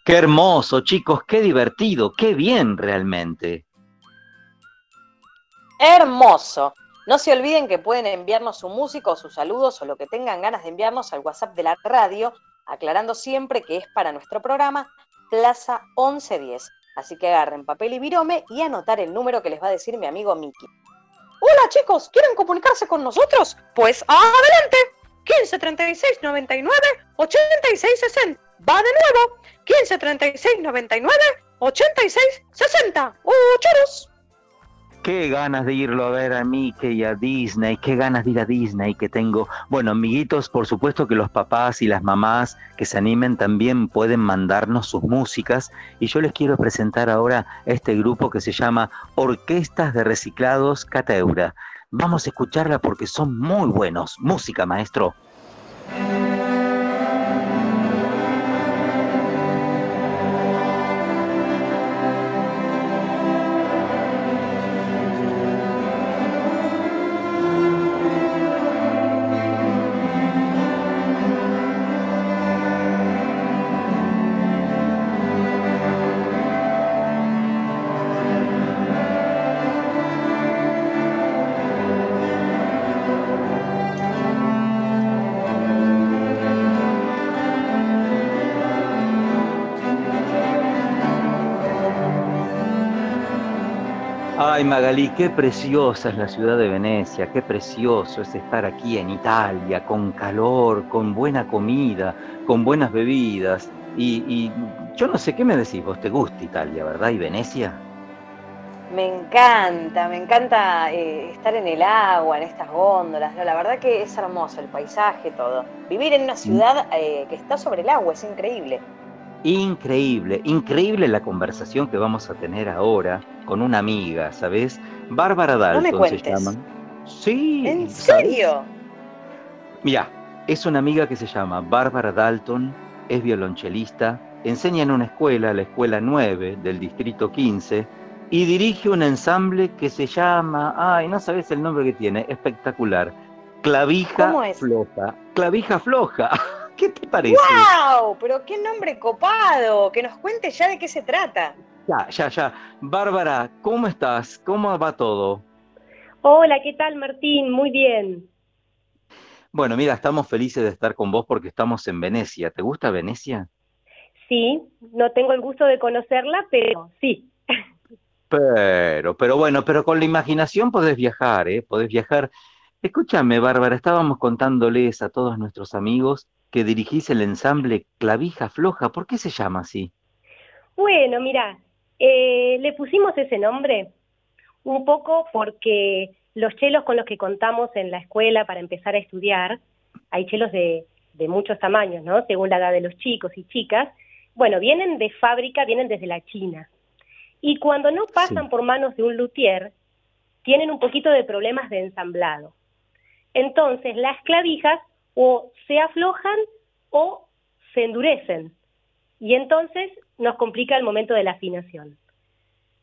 [SPEAKER 2] Qué hermoso, chicos, qué divertido, qué bien realmente.
[SPEAKER 3] Hermoso. No se olviden que pueden enviarnos su música o sus saludos o lo que tengan ganas de enviarnos al WhatsApp de la radio, aclarando siempre que es para nuestro programa Plaza 1110. Así que agarren papel y virome y anotar el número que les va a decir mi amigo Miki. Hola chicos, ¿quieren comunicarse con nosotros? Pues adelante. 15 36 99 86 60. Va de nuevo. 15 36 99 86 60. ¡Uh, choros!
[SPEAKER 2] Qué ganas de irlo a ver a Mickey y a Disney, qué ganas de ir a Disney que tengo. Bueno, amiguitos, por supuesto que los papás y las mamás que se animen también pueden mandarnos sus músicas y yo les quiero presentar ahora este grupo que se llama Orquestas de Reciclados Cateura. Vamos a escucharla porque son muy buenos. Música, maestro. Ay, Magalí, qué preciosa es la ciudad de Venecia, qué precioso es estar aquí en Italia, con calor, con buena comida, con buenas bebidas. Y, y yo no sé qué me decís, vos te gusta Italia, ¿verdad? ¿Y Venecia?
[SPEAKER 3] Me encanta, me encanta eh, estar en el agua, en estas góndolas. ¿no? La verdad que es hermoso el paisaje, todo. Vivir en una ciudad eh, que está sobre el agua es increíble.
[SPEAKER 2] Increíble, increíble la conversación que vamos a tener ahora con una amiga, ¿sabes? Bárbara
[SPEAKER 3] No me
[SPEAKER 2] Dalton se llama. Sí.
[SPEAKER 3] ¿En serio?
[SPEAKER 2] Mira, es una amiga que se llama Bárbara Dalton, es violonchelista, enseña en una escuela, la escuela 9 del distrito 15, y dirige un ensamble que se llama, ay, no sabes el nombre que tiene, espectacular, Clavija
[SPEAKER 3] ¿Cómo es?
[SPEAKER 2] Floja. Clavija Floja. (laughs) ¿Qué te parece?
[SPEAKER 3] ¡Wow! Pero qué nombre copado. Que nos cuente ya de qué se trata.
[SPEAKER 2] Ya, ya, ya. Bárbara, ¿cómo estás? ¿Cómo va todo?
[SPEAKER 20] Hola, ¿qué tal Martín? Muy bien.
[SPEAKER 2] Bueno, mira, estamos felices de estar con vos porque estamos en Venecia. ¿Te gusta Venecia?
[SPEAKER 20] Sí, no tengo el gusto de conocerla, pero sí.
[SPEAKER 2] Pero, pero bueno, pero con la imaginación podés viajar, ¿eh? Podés viajar. Escúchame, Bárbara, estábamos contándoles a todos nuestros amigos que dirigís el ensamble Clavija Floja. ¿Por qué se llama así?
[SPEAKER 20] Bueno, mira, eh, le pusimos ese nombre un poco porque los chelos con los que contamos en la escuela para empezar a estudiar, hay chelos de, de muchos tamaños, ¿no? Según la edad de los chicos y chicas, bueno, vienen de fábrica, vienen desde la China. Y cuando no pasan por manos de un luthier, tienen un poquito de problemas de ensamblado. Entonces, las clavijas o se aflojan o se endurecen. Y entonces nos complica el momento de la afinación.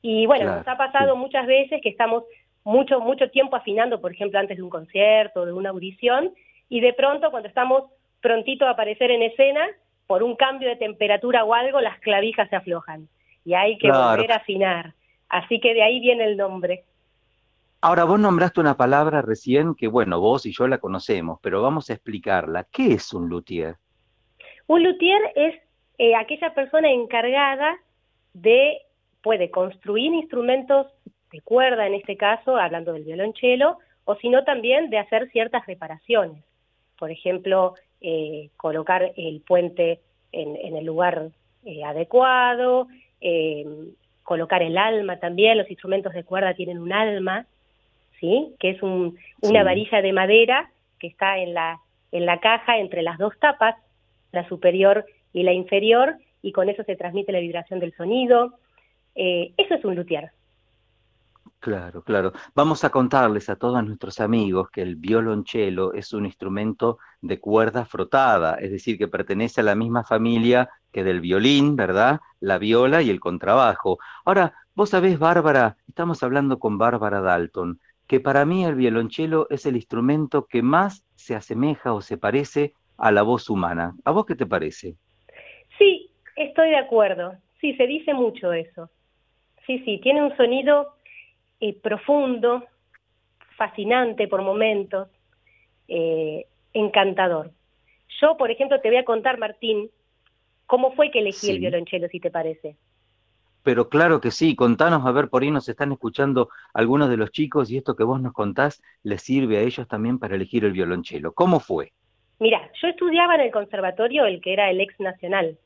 [SPEAKER 20] Y bueno,
[SPEAKER 21] Claro,
[SPEAKER 20] nos ha pasado muchas veces que estamos mucho, mucho tiempo afinando, por ejemplo, antes de un concierto, de una audición, y de pronto cuando estamos prontito a aparecer en escena, por un cambio de temperatura o algo, las clavijas se aflojan. Y hay que
[SPEAKER 2] Claro.
[SPEAKER 20] volver a afinar. Así que de ahí viene el nombre.
[SPEAKER 2] Ahora, vos nombraste una palabra recién que, bueno, vos y yo la conocemos, pero vamos a explicarla. ¿Qué es un luthier?
[SPEAKER 20] Un luthier es eh, aquella persona encargada de, puede construir instrumentos de cuerda en este caso, hablando del violonchelo, o sino también de hacer ciertas reparaciones. Por ejemplo, eh, colocar el puente en, en el lugar eh, adecuado, eh, colocar el alma también, los instrumentos de cuerda tienen un alma, ¿sí? que es un- una
[SPEAKER 21] Sí.
[SPEAKER 20] varilla de madera que está en la, en la caja entre las dos tapas, la superior y la inferior, y con eso se transmite la vibración del sonido. Eh, eso es un luthier.
[SPEAKER 2] Claro, claro. Vamos a contarles a todos nuestros amigos que el violonchelo es un instrumento de cuerda frotada, es decir, que pertenece a la misma familia que del violín, ¿verdad? La viola y el contrabajo. Ahora, vos sabés, Bárbara, estamos hablando con Bárbara Dalton, que para mí el violonchelo es el instrumento que más se asemeja o se parece a la voz humana. ¿A vos qué te parece?
[SPEAKER 20] Sí, Estoy de acuerdo. Sí, se dice mucho eso. Sí, sí, tiene un sonido eh, profundo, fascinante por momentos, eh, encantador. Yo, por ejemplo, te voy a contar, Martín, cómo fue que elegí el violonchelo, si te parece.
[SPEAKER 2] Pero claro que sí, contanos, a ver, por ahí nos están escuchando algunos de los chicos y esto que vos nos contás les sirve a ellos también para elegir el violonchelo. ¿Cómo fue?
[SPEAKER 20] Mira, yo estudiaba en el conservatorio, el que era el ex nacional,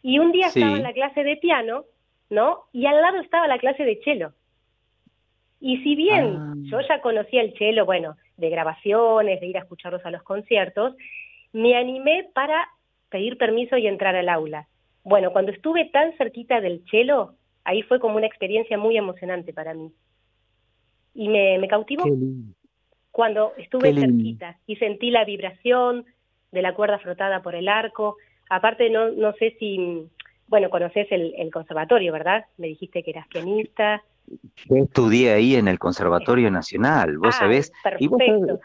[SPEAKER 20] y un día
[SPEAKER 2] Sí.
[SPEAKER 20] estaba en la clase de piano, ¿no? Y al lado estaba la clase de cello. Y si bien
[SPEAKER 2] Ah.
[SPEAKER 20] yo ya conocía el cello, bueno, de grabaciones, de ir a escucharlos a los conciertos, me animé para pedir permiso y entrar al aula. Bueno, cuando estuve tan cerquita del cello, ahí fue como una experiencia muy emocionante para mí. Y me, me cautivó cuando estuve cerquita y sentí la vibración de la cuerda frotada por el arco. Aparte, no, no sé si, bueno, conoces el, el conservatorio, ¿verdad? Me dijiste que eras pianista.
[SPEAKER 2] Yo estudié ahí en el Conservatorio Nacional, vos
[SPEAKER 20] Ah,
[SPEAKER 2] sabés. Y vos sabés,
[SPEAKER 20] perfecto.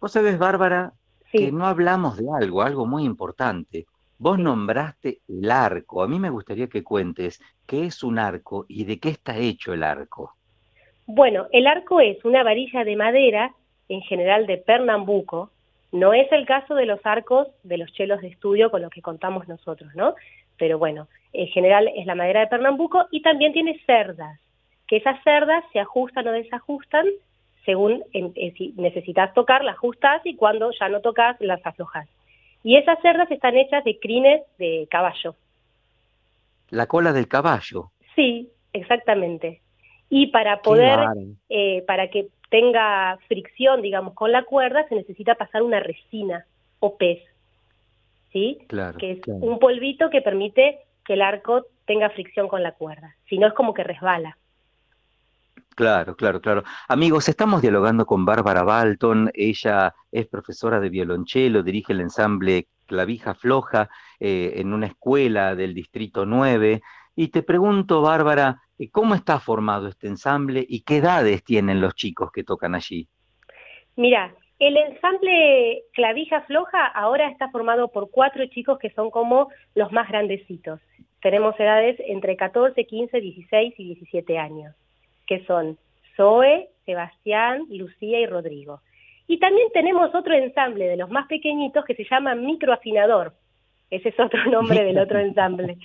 [SPEAKER 2] vos sabés, Bárbara,
[SPEAKER 20] Sí.
[SPEAKER 2] que no hablamos de algo, algo muy importante. Vos nombraste el arco. A mí me gustaría que cuentes qué es un arco y de qué está hecho el arco.
[SPEAKER 20] Bueno, el arco es una varilla de madera, en general de Pernambuco. No es el caso de los arcos de los chelos de estudio con los que contamos nosotros, ¿no? Pero bueno, en general es la madera de Pernambuco y también tiene cerdas, que esas cerdas se ajustan o desajustan según eh, si necesitas tocar, las ajustas y cuando ya no tocas, las aflojas. Y esas cerdas están hechas de crines de caballo.
[SPEAKER 2] La cola del caballo.
[SPEAKER 20] Sí, exactamente. Y para poder, eh, para que tenga fricción, digamos, con la cuerda, se necesita pasar una resina o pez, ¿sí?
[SPEAKER 2] Claro,
[SPEAKER 20] Que es
[SPEAKER 2] claro.
[SPEAKER 20] un polvito que permite que el arco tenga fricción con la cuerda. Si no, es como que resbala.
[SPEAKER 2] Claro, claro, claro. Amigos, estamos dialogando con Bárbara Balton. Ella es profesora de violonchelo, dirige el ensamble Clavija Floja eh, en una escuela del Distrito 9. Y te pregunto, Bárbara, eh, ¿cómo está formado este ensamble y qué edades tienen los chicos que tocan allí?
[SPEAKER 20] Mira, el ensamble Clavija Floja ahora está formado por cuatro chicos que son como los más grandecitos. Tenemos edades entre 14, 15, 16 y 17 años, que son Zoe, Sebastián, Lucía y Rodrigo. Y también tenemos otro ensamble de los más pequeñitos que se llama Microafinador. Ese es otro (laughs) nombre del otro ensamble,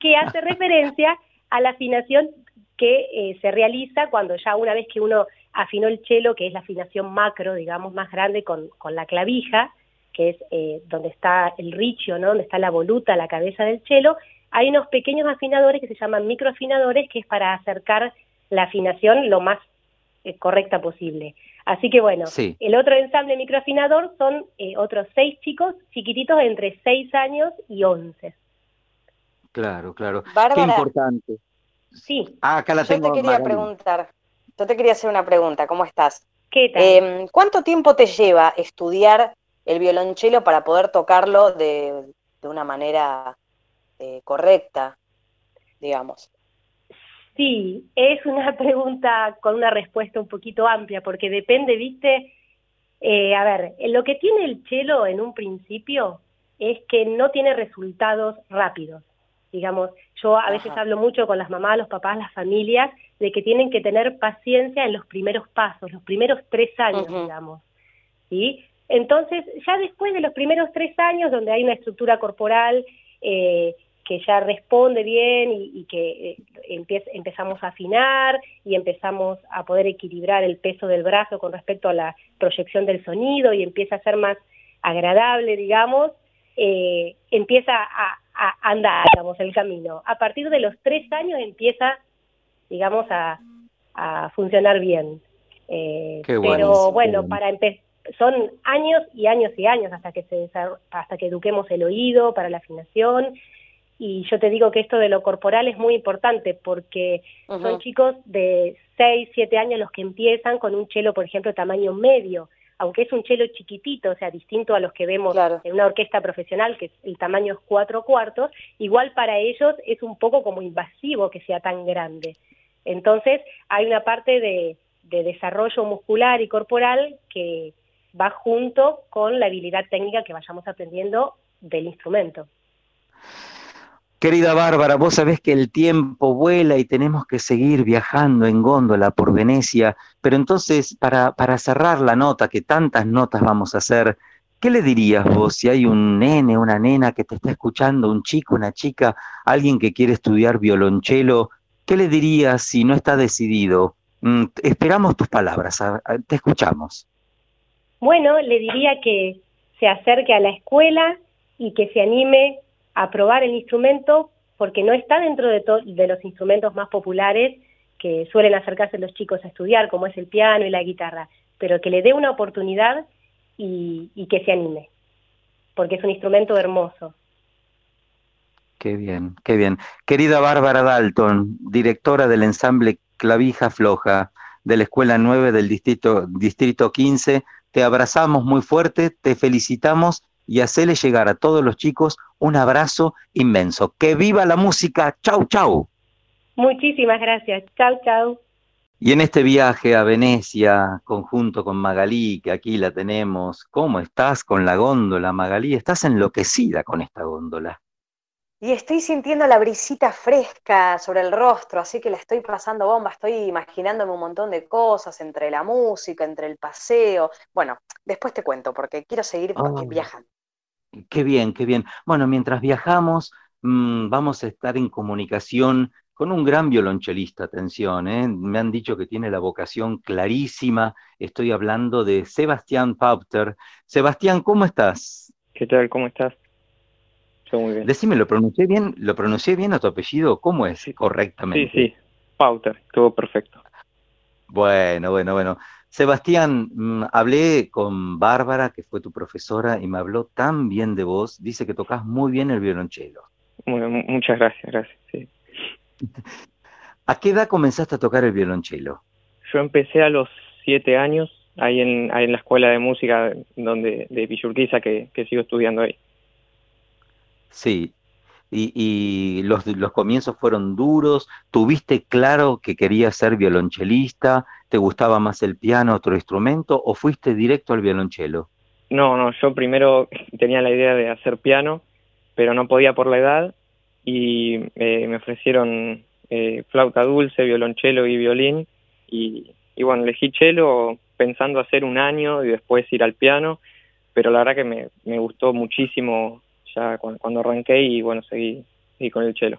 [SPEAKER 20] que hace (laughs) referencia a la afinación que eh, se realiza cuando ya una vez que uno afinó el cello, que es la afinación macro, digamos, más grande con, con la clavija, que es eh, donde está el riccio, ¿no? donde está la voluta, la cabeza del cello, hay unos pequeños afinadores que se llaman microafinadores, que es para acercar la afinación lo más eh, correcta posible. Así que bueno,
[SPEAKER 2] Sí.
[SPEAKER 20] el otro ensamble microafinador son eh, otros seis chicos chiquititos de entre 6 años y 11.
[SPEAKER 2] Claro, claro. Qué importante.
[SPEAKER 20] Sí.
[SPEAKER 2] Ah, acá la
[SPEAKER 3] Yo
[SPEAKER 2] tengo.
[SPEAKER 3] te quería
[SPEAKER 2] Magali.
[SPEAKER 3] preguntar, yo te quería hacer una pregunta, ¿cómo estás?
[SPEAKER 20] ¿Qué tal?
[SPEAKER 3] Eh, ¿Cuánto tiempo te lleva estudiar el violonchelo para poder tocarlo de, de una manera eh, correcta, digamos?
[SPEAKER 20] Sí, es una (laughs) pregunta con una respuesta un poquito amplia, porque depende, viste, Eh, a ver, lo que tiene el chelo en un principio es que no tiene resultados rápidos. Digamos, yo a veces hablo mucho con las mamás, los papás, las familias, de que tienen que tener paciencia en los primeros pasos, los primeros tres años, digamos. ¿sí? Entonces, ya después de los primeros tres años, donde hay una estructura corporal eh, que ya responde bien y, y que eh, empie- empezamos a afinar y empezamos a poder equilibrar el peso del brazo con respecto a la proyección del sonido y empieza a ser más agradable, digamos, eh, empieza a, a andar, digamos, el camino. A partir de los tres años empieza, digamos, a, a funcionar bien. Eh,
[SPEAKER 2] Qué
[SPEAKER 20] pero bueno, para empezar, son años y años y años hasta que se hasta que eduquemos el oído para la afinación y yo te digo que esto de lo corporal es muy importante porque son chicos de 6, 7 años los que empiezan con un chelo, por ejemplo, tamaño medio, aunque es un chelo chiquitito, o sea, distinto a los que vemos en una orquesta profesional, que el tamaño es cuatro cuartos, igual para ellos es un poco como invasivo que sea tan grande. Entonces, hay una parte de, de desarrollo muscular y corporal que va junto con la habilidad técnica que vayamos aprendiendo del instrumento.
[SPEAKER 2] Querida Bárbara, vos sabés que el tiempo vuela y tenemos que seguir viajando en góndola por Venecia, pero entonces, para, para cerrar la nota, que tantas notas vamos a hacer, ¿qué le dirías vos si hay un nene, una nena que te está escuchando, un chico, una chica, alguien que quiere estudiar violonchelo? ¿Qué le dirías si no está decidido? Mm, esperamos tus palabras, te escuchamos.
[SPEAKER 20] Bueno, le diría que se acerque a la escuela y que se anime a probar el instrumento porque no está dentro de, de los instrumentos más populares que suelen acercarse los chicos a estudiar, como es el piano y la guitarra, pero que le dé una oportunidad y, y que se anime, porque es un instrumento hermoso.
[SPEAKER 2] Qué bien, qué bien. Querida Bárbara Dalton, directora del ensamble Clavija Floja de la Escuela 9 del Distrito, Distrito 15, te abrazamos muy fuerte, te felicitamos y hacele llegar a todos los chicos un abrazo inmenso. ¡Que viva la música! ¡Chau, chau!
[SPEAKER 20] Muchísimas gracias. Chau, chau.
[SPEAKER 2] Y en este viaje a Venecia, conjunto con Magalí, que aquí la tenemos, ¿cómo estás con la góndola, Magalí? Estás enloquecida con esta góndola.
[SPEAKER 3] Y estoy sintiendo la brisita fresca sobre el rostro, así que la estoy pasando bomba, estoy imaginándome un montón de cosas entre la música, entre el paseo. Bueno, después te cuento porque quiero seguir
[SPEAKER 2] Oh.
[SPEAKER 3] viajando.
[SPEAKER 2] Qué bien, qué bien. Bueno, mientras viajamos, mm, vamos a estar en comunicación con un gran violonchelista, atención, ¿eh? Me han dicho que tiene la vocación clarísima. Estoy hablando de Sebastián Pauter. Sebastián, ¿cómo estás?
[SPEAKER 21] ¿Qué tal? ¿Cómo estás? Yo muy bien.
[SPEAKER 2] Decime, ¿lo pronuncié bien? ¿Lo pronuncié bien a tu apellido? ¿Cómo es
[SPEAKER 21] Sí,
[SPEAKER 2] correctamente?
[SPEAKER 21] sí. Pauter, estuvo perfecto.
[SPEAKER 2] Bueno, bueno, bueno. Sebastián, mm, hablé con Bárbara, que fue tu profesora, y me habló tan bien de vos. Dice que tocas muy bien el violonchelo.
[SPEAKER 21] Muchas gracias, gracias. Sí. (laughs)
[SPEAKER 2] ¿A qué edad comenzaste a tocar el violonchelo?
[SPEAKER 21] Yo empecé a los siete años ahí en, ahí en la escuela de música donde de Villurquiza que, que sigo estudiando ahí.
[SPEAKER 2] Sí. Y, y los, los comienzos fueron duros. ¿Tuviste claro que querías ser violonchelista? ¿Te gustaba más el piano, otro instrumento? ¿O fuiste directo al violonchelo?
[SPEAKER 21] No, no, yo primero tenía la idea de hacer piano, pero no podía por la edad y eh, me ofrecieron eh, flauta dulce, violonchelo y violín y, y bueno, elegí cello pensando hacer un año y después ir al piano, pero la verdad que me, me gustó muchísimo ya cuando, cuando arranqué y bueno, seguí, seguí con el cello.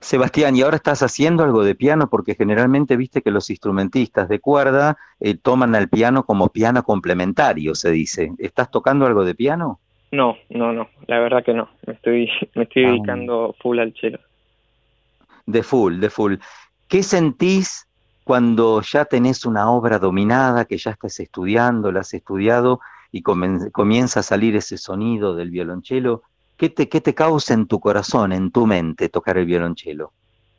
[SPEAKER 2] Sebastián, ¿y ahora estás haciendo algo de piano? Porque generalmente viste que los instrumentistas de cuerda eh, toman al piano como piano complementario, se dice. ¿Estás tocando algo de piano?
[SPEAKER 21] No, no, no, la verdad que no, me estoy, (laughs) me estoy
[SPEAKER 2] Ah.
[SPEAKER 21] dedicando full al cello.
[SPEAKER 2] De full, de full. ¿Qué sentís cuando ya tenés una obra dominada, que ya estás estudiando, la has estudiado y comienza a salir ese sonido del violonchelo? ¿Qué te, qué te causa en tu corazón, en tu mente, tocar el violonchelo?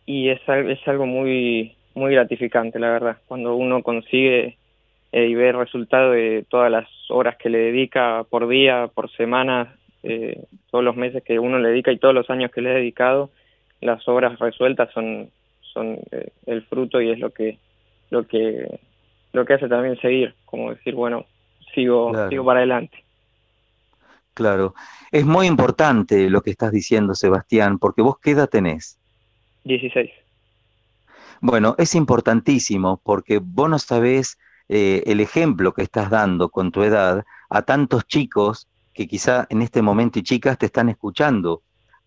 [SPEAKER 21] y es, es algo muy muy gratificante la verdad cuando uno consigue eh, y ve el resultado de todas las horas que le dedica por día por semana eh, todos los meses que uno le dedica y todos los años que le he dedicado las obras resueltas son son eh, el fruto y es lo que lo que lo que hace también seguir como decir bueno sigo
[SPEAKER 2] Claro.
[SPEAKER 21] sigo para adelante
[SPEAKER 2] Claro. Es muy importante lo que estás diciendo, Sebastián, porque vos qué edad tenés.
[SPEAKER 21] 16
[SPEAKER 2] Bueno, es importantísimo porque vos no sabés eh, el ejemplo que estás dando con tu edad a tantos chicos que quizá en este momento y chicas te están escuchando,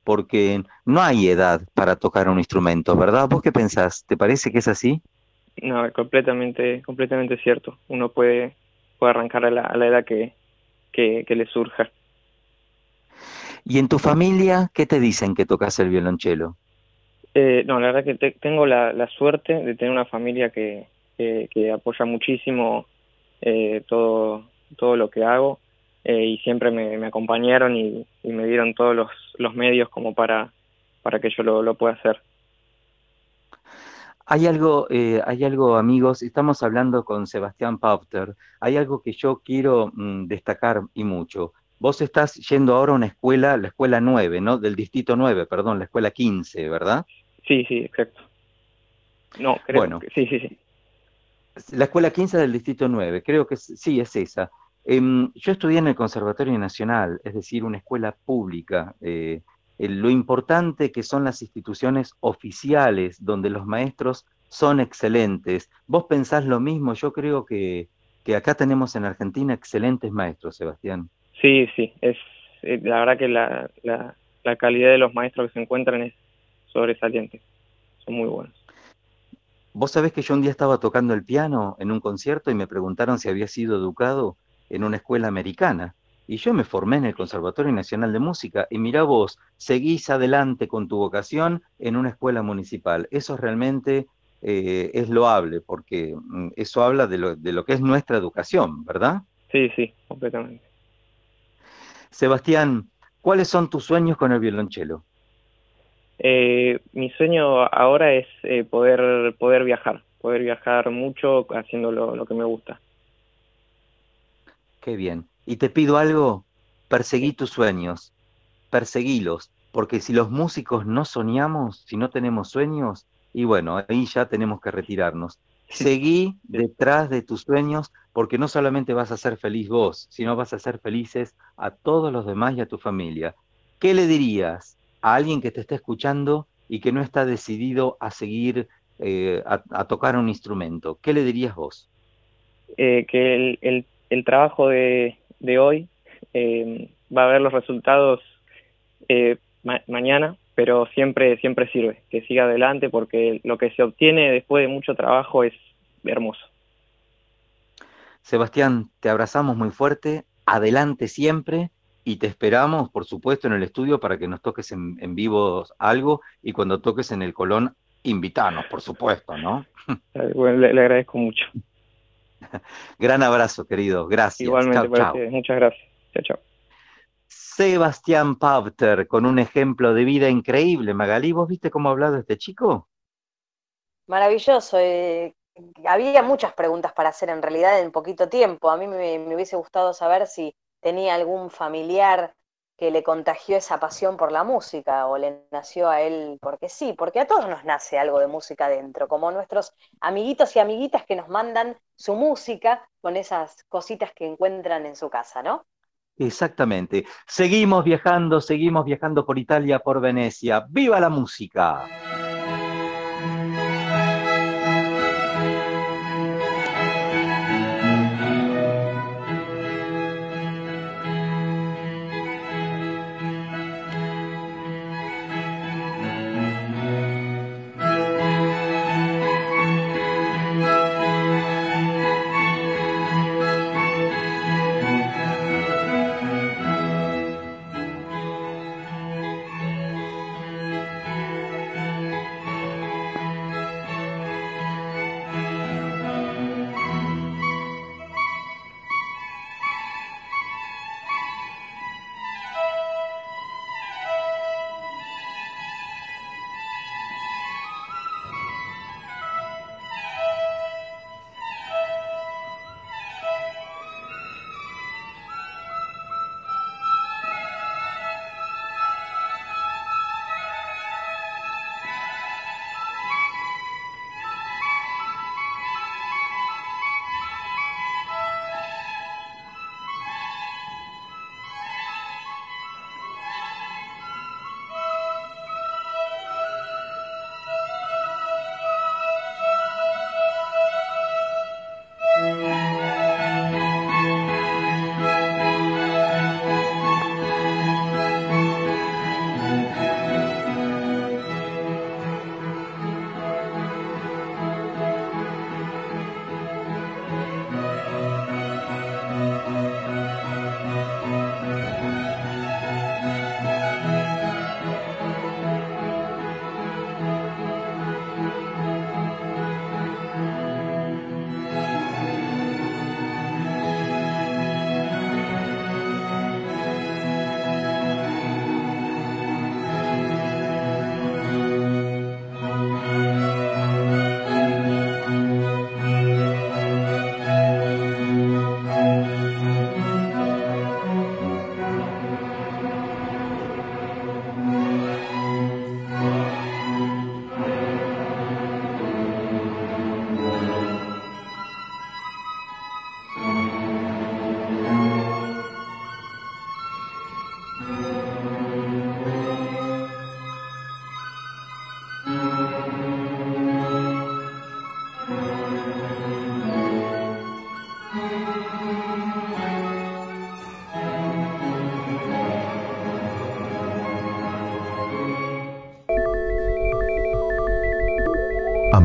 [SPEAKER 2] porque no hay edad para tocar un instrumento, ¿verdad? ¿Vos qué pensás? ¿Te parece que es así?
[SPEAKER 21] No, completamente, completamente cierto. Uno puede, puede arrancar a la, a la edad que, que, que le surja.
[SPEAKER 2] ¿Y en tu familia qué te dicen que tocas el violonchelo?
[SPEAKER 21] Eh, no, la verdad que te- tengo la, la suerte de tener una familia que, que, que apoya muchísimo eh, todo, todo lo que hago eh, y siempre me, me acompañaron y, y me dieron todos los, los medios como para, para que yo lo, lo pueda hacer.
[SPEAKER 2] Hay algo, eh, hay algo, amigos, estamos hablando con Sebastián Pauter, hay algo que yo quiero mm, destacar y mucho. Vos estás yendo ahora a una escuela, la escuela 9, ¿no? Del distrito 9, perdón, la escuela 15, ¿verdad?
[SPEAKER 21] Sí, sí, exacto. No, creo
[SPEAKER 2] Bueno.
[SPEAKER 21] que sí, sí, sí.
[SPEAKER 2] La escuela 15 del distrito 9, creo que sí, es esa. Em, yo estudié en el Conservatorio Nacional, es decir, una escuela pública, eh, lo importante que son las instituciones oficiales, donde los maestros son excelentes. ¿Vos pensás lo mismo? Yo creo que, que acá tenemos en Argentina excelentes maestros, Sebastián.
[SPEAKER 21] Sí, sí, es eh, la verdad que la, la, la calidad de los maestros que se encuentran es sobresaliente, son muy buenos.
[SPEAKER 2] Vos sabés que yo un día estaba tocando el piano en un concierto y me preguntaron si había sido educado en una escuela americana. Y yo me formé en el Conservatorio Nacional de Música y mirá vos, seguís adelante con tu vocación en una escuela municipal. Eso realmente eh, es loable porque mm, eso habla de lo, de lo que es nuestra educación, ¿verdad?
[SPEAKER 21] Sí, sí, completamente.
[SPEAKER 2] Sebastián, ¿cuáles son tus sueños con el violonchelo?
[SPEAKER 21] Eh, mi sueño ahora es eh, poder, poder viajar, poder viajar mucho haciendo lo, lo que me gusta.
[SPEAKER 2] Qué bien. Y te pido algo, perseguí tus sueños, perseguilos, porque si los músicos no soñamos, si no tenemos sueños, y bueno, ahí ya tenemos que retirarnos. (laughs) Seguí detrás de tus sueños, porque no solamente vas a ser feliz vos, sino vas a ser felices a todos los demás y a tu familia. ¿Qué le dirías a alguien que te está escuchando y que no está decidido a seguir eh, a, a tocar un instrumento? ¿Qué le dirías vos?
[SPEAKER 21] Eh, que el, el, el trabajo de, de hoy eh, va a ver los resultados eh, ma mañana, pero siempre, siempre sirve, que siga adelante porque lo que se obtiene después de mucho trabajo es hermoso.
[SPEAKER 2] Sebastián, te abrazamos muy fuerte, adelante siempre y te esperamos, por supuesto, en el estudio para que nos toques en, en vivo algo y cuando toques en el Colón, invitarnos, por supuesto, ¿no? (laughs)
[SPEAKER 21] Bueno, le, le agradezco mucho. (laughs)
[SPEAKER 2] Gran abrazo, querido. Gracias.
[SPEAKER 21] Igualmente, para muchas gracias. Chao, chao.
[SPEAKER 2] Sebastián Pavter, con un ejemplo de vida increíble. Magalí, ¿vos viste cómo ha hablado este chico?
[SPEAKER 3] Maravilloso. eh, había muchas preguntas para hacer en realidad en poquito tiempo. A mí me, me hubiese gustado saber si tenía algún familiar que le contagió esa pasión por la música o le nació a él porque sí, porque a todos nos nace algo de música dentro, como nuestros amiguitos y amiguitas que nos mandan su música con esas cositas que encuentran en su casa, ¿no?
[SPEAKER 2] Exactamente. Seguimos viajando, seguimos viajando por Italia, por Venecia. ¡Viva la música!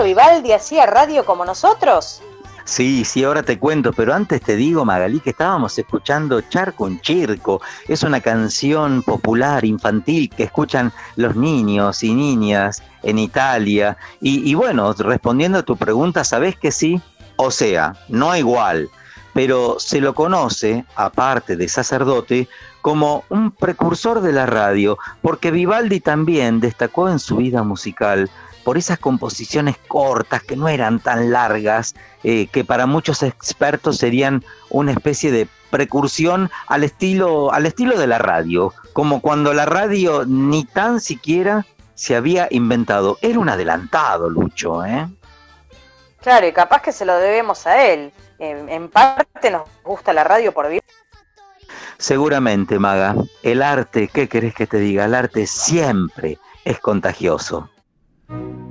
[SPEAKER 3] Vivaldi hacía radio como nosotros?
[SPEAKER 2] Sí, sí, ahora te cuento, pero antes te digo, Magalí, que estábamos escuchando Charco un Circo. Es una canción popular, infantil, que escuchan los niños y niñas en Italia. Y, y bueno, respondiendo a tu pregunta, ¿sabés que sí? O sea, no igual, pero se lo conoce, aparte de sacerdote, como un precursor de la radio, porque Vivaldi también destacó en su vida musical por esas composiciones cortas que no eran tan largas, eh, que para muchos expertos serían una especie de precursión al estilo, al estilo de la radio, como cuando la radio ni tan siquiera se había inventado. Era un adelantado, Lucho, ¿eh?
[SPEAKER 3] Claro, y capaz que se lo debemos a él. En, en parte nos gusta la radio por Vivaldi.
[SPEAKER 2] Seguramente, Maga. El arte, ¿qué querés que te diga? El arte siempre es contagioso.
[SPEAKER 1] thank you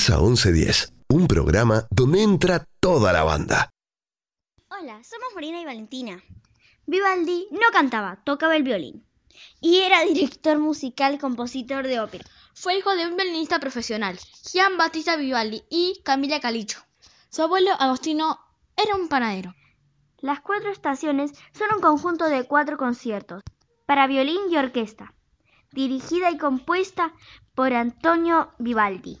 [SPEAKER 1] Plaza 1110, un programa donde entra toda la banda.
[SPEAKER 22] Hola, somos Marina y Valentina. Vivaldi no cantaba, tocaba el violín. Y era (laughs) director musical, compositor de ópera.
[SPEAKER 6] Fue hijo de un violinista profesional, Gian Battista Vivaldi y Camila Calicho. Su abuelo Agostino era un panadero.
[SPEAKER 22] Las cuatro estaciones son un conjunto de cuatro conciertos para violín y orquesta, dirigida y compuesta por Antonio Vivaldi.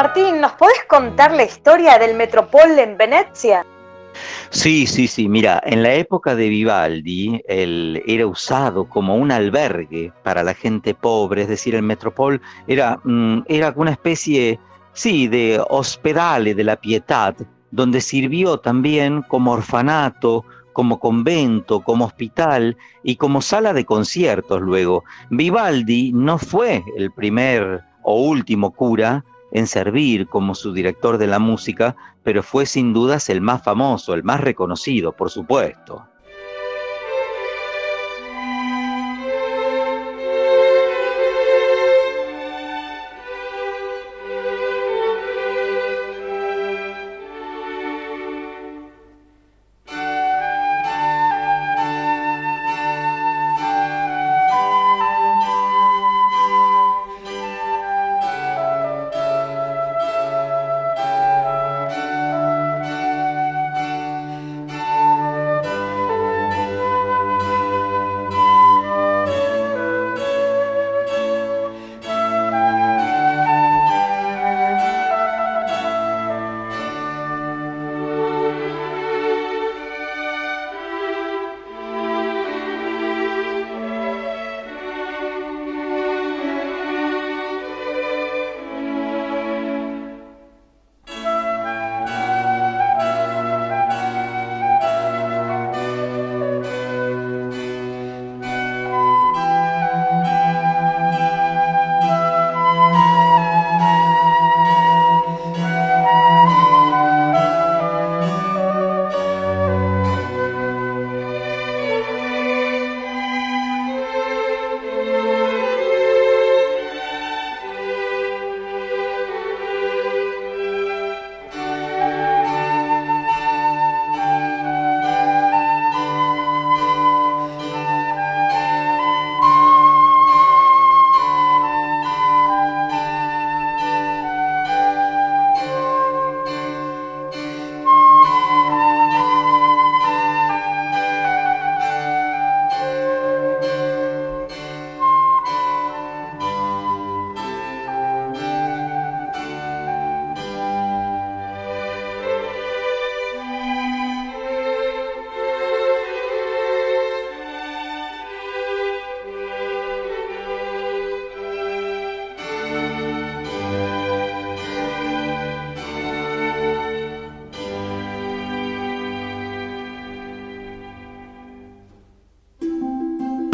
[SPEAKER 3] Martín, ¿nos podés contar la historia del Metropol en Venecia?
[SPEAKER 2] Sí, sí, sí. Mira, en la época de Vivaldi, él era usado como un albergue para la gente pobre, es decir, el Metropol era, mm, era una especie, sí, de hospedale de la pietad, donde sirvió también como orfanato, como convento, como hospital y como sala de conciertos luego. Vivaldi no fue el primer o último cura en servir como su director de la música, pero fue sin dudas el más famoso, el más reconocido, por supuesto.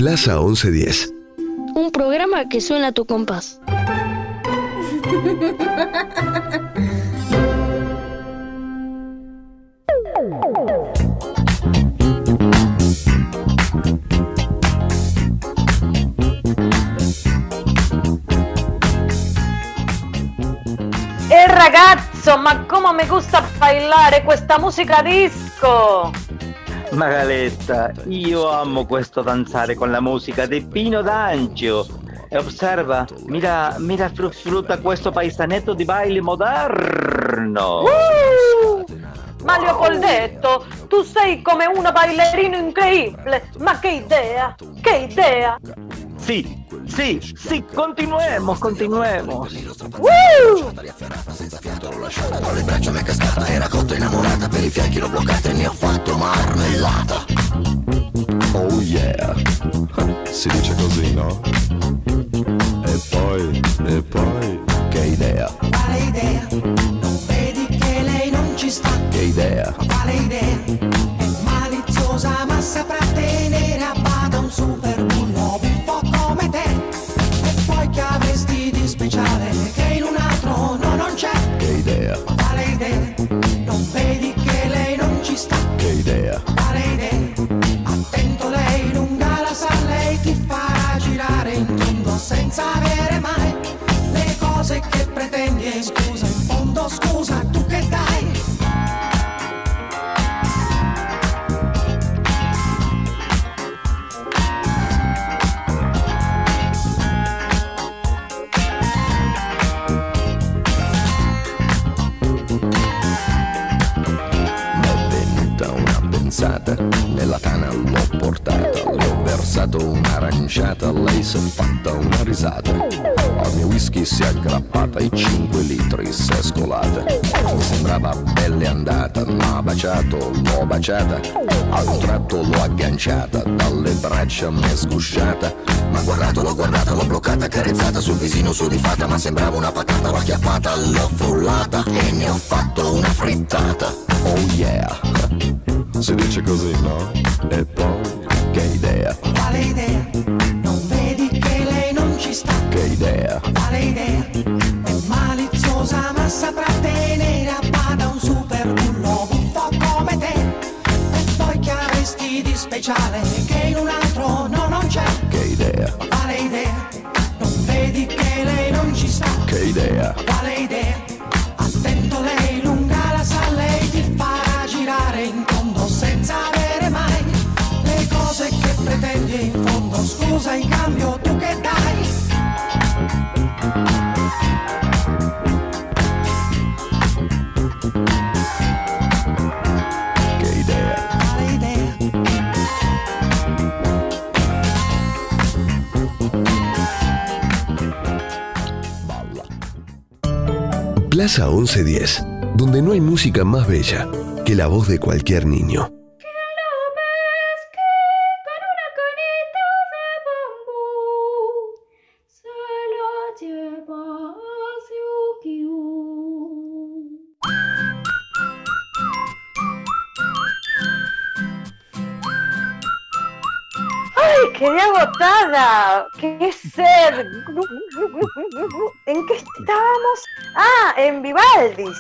[SPEAKER 1] Plaza 1110.
[SPEAKER 4] Un programa que suena a tu compás.
[SPEAKER 3] Eh ragazzo, ma come mi gusta bailare questa musica disco!
[SPEAKER 2] Magaletta, io amo questo danzare con la musica di Pino D'Ancio. E osserva, mira, mira fru- sfrutta questo paesanetto di baile moderno.
[SPEAKER 3] Uh! Ma Leopoldetto, tu sei come un ballerino incredibile! Ma che idea! Che idea!
[SPEAKER 2] Sì, sì, sì, continuemos, continuemos.
[SPEAKER 3] Woo!
[SPEAKER 10] Senza fiato l'ho lasciata, con le braccia mi è cascata, era cotta innamorata, per i fianchi l'ho bloccata e ne ho fatto marmellata. Oh yeah,
[SPEAKER 23] si dice così, no? E poi, e poi, che idea? Quale idea? Non vedi
[SPEAKER 19] che lei non ci sta?
[SPEAKER 23] Che idea? Quale idea? È maliziosa ma
[SPEAKER 19] saprà always do
[SPEAKER 23] versato un'aranciata, lei si è fatta una risata. Al mio whisky si è aggrappata, i 5 litri si è scolata. Mi sembrava belle andata, ma baciato, l'ho baciata. A un tratto l'ho agganciata, dalle braccia mi è sgusciata. Ma guardato, l'ho guardata, l'ho bloccata, carezzata sul visino sudifata, ma sembrava una patata, l'ho acchiappata, l'ho frullata e ne ho fatto una frittata. Oh yeah! Si dice così, no? E poi, che idea,
[SPEAKER 1] Quale idea? Non vedi che lei non ci sta?
[SPEAKER 23] che idea.
[SPEAKER 1] Quale idea? È maliziosa ma saprà tenere
[SPEAKER 6] Plaza 1110, donde no hay música más bella que la voz de cualquier niño.
[SPEAKER 3] Quedé agotada! ¡Qué sed! ¿En qué estábamos? Ah, en Vivaldis.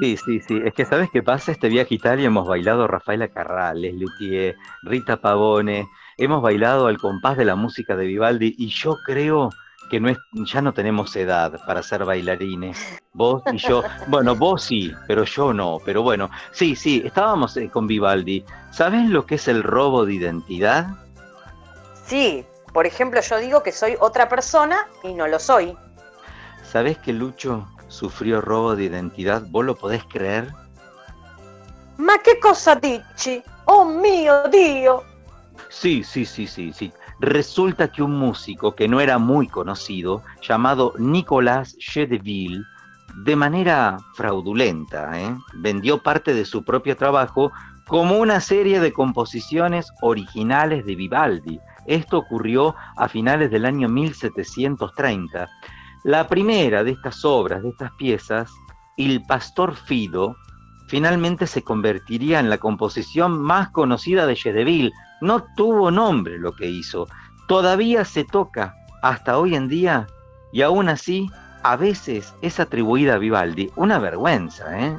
[SPEAKER 2] Sí, sí, sí. Es que ¿sabes qué pasa? Este viaje a Italia hemos bailado Rafaela Carrà, Les Luthier, Rita Pavone. Hemos bailado al compás de la música de Vivaldi y yo creo que no es, ya no tenemos edad para ser bailarines. Vos y yo. (laughs) Bueno, vos sí, pero yo no. Pero bueno, sí, sí, estábamos eh, con Vivaldi. ¿Sabes lo que es el robo de identidad?
[SPEAKER 3] Sí, por ejemplo, yo digo que soy otra persona y no lo soy.
[SPEAKER 2] ¿Sabés que Lucho sufrió robo de identidad? ¿Vos lo podés creer?
[SPEAKER 3] Ma che cosa dici? Oh mio Dio!
[SPEAKER 2] Sí, sí, sí, sí, sí. Resulta que un músico que no era muy conocido, llamado Nicolas Chedeville, de manera fraudulenta, ¿eh? vendió parte de su propio trabajo como una serie de composiciones originales de Vivaldi. Esto ocurrió a finales del año 1730. La primera de estas obras, de estas piezas, Il Pastor Fido, finalmente se convertiría en la composición más conocida de Chedeville. No tuvo nombre lo que hizo. Todavía se toca hasta hoy en día y aún así a veces es atribuida a Vivaldi. Una vergüenza, ¿eh?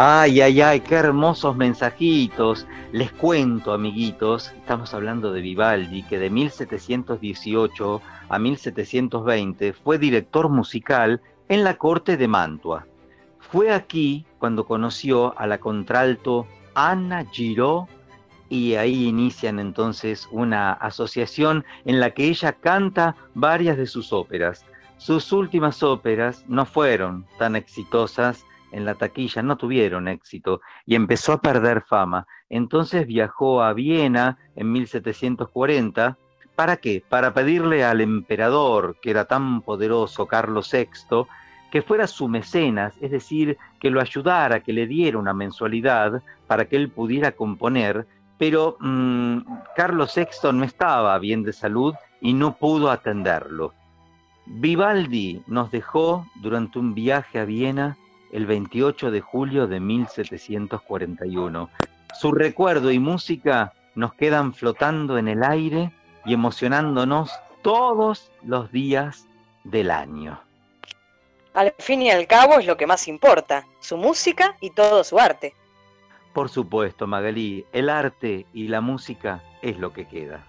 [SPEAKER 2] Ay, ay, ay, qué hermosos mensajitos. Les cuento, amiguitos, estamos hablando de Vivaldi, que de 1718 a 1720 fue director musical en la corte de Mantua. Fue aquí cuando conoció a la contralto Anna Giraud y ahí inician entonces una asociación en la que ella canta varias de sus óperas. Sus últimas óperas no fueron tan exitosas en la taquilla, no tuvieron éxito y empezó a perder fama. Entonces viajó a Viena en 1740. ¿Para qué? Para pedirle al emperador, que era tan poderoso, Carlos VI, que fuera su mecenas, es decir, que lo ayudara, que le diera una mensualidad para que él pudiera componer, pero mmm, Carlos VI no estaba bien de salud y no pudo atenderlo. Vivaldi nos dejó durante un viaje a Viena el 28 de julio de 1741. Su recuerdo y música nos quedan flotando en el aire y emocionándonos todos los días del año.
[SPEAKER 3] Al fin y al cabo es lo que más importa, su música y todo su arte.
[SPEAKER 2] Por supuesto, Magalí, el arte y la música es lo que queda.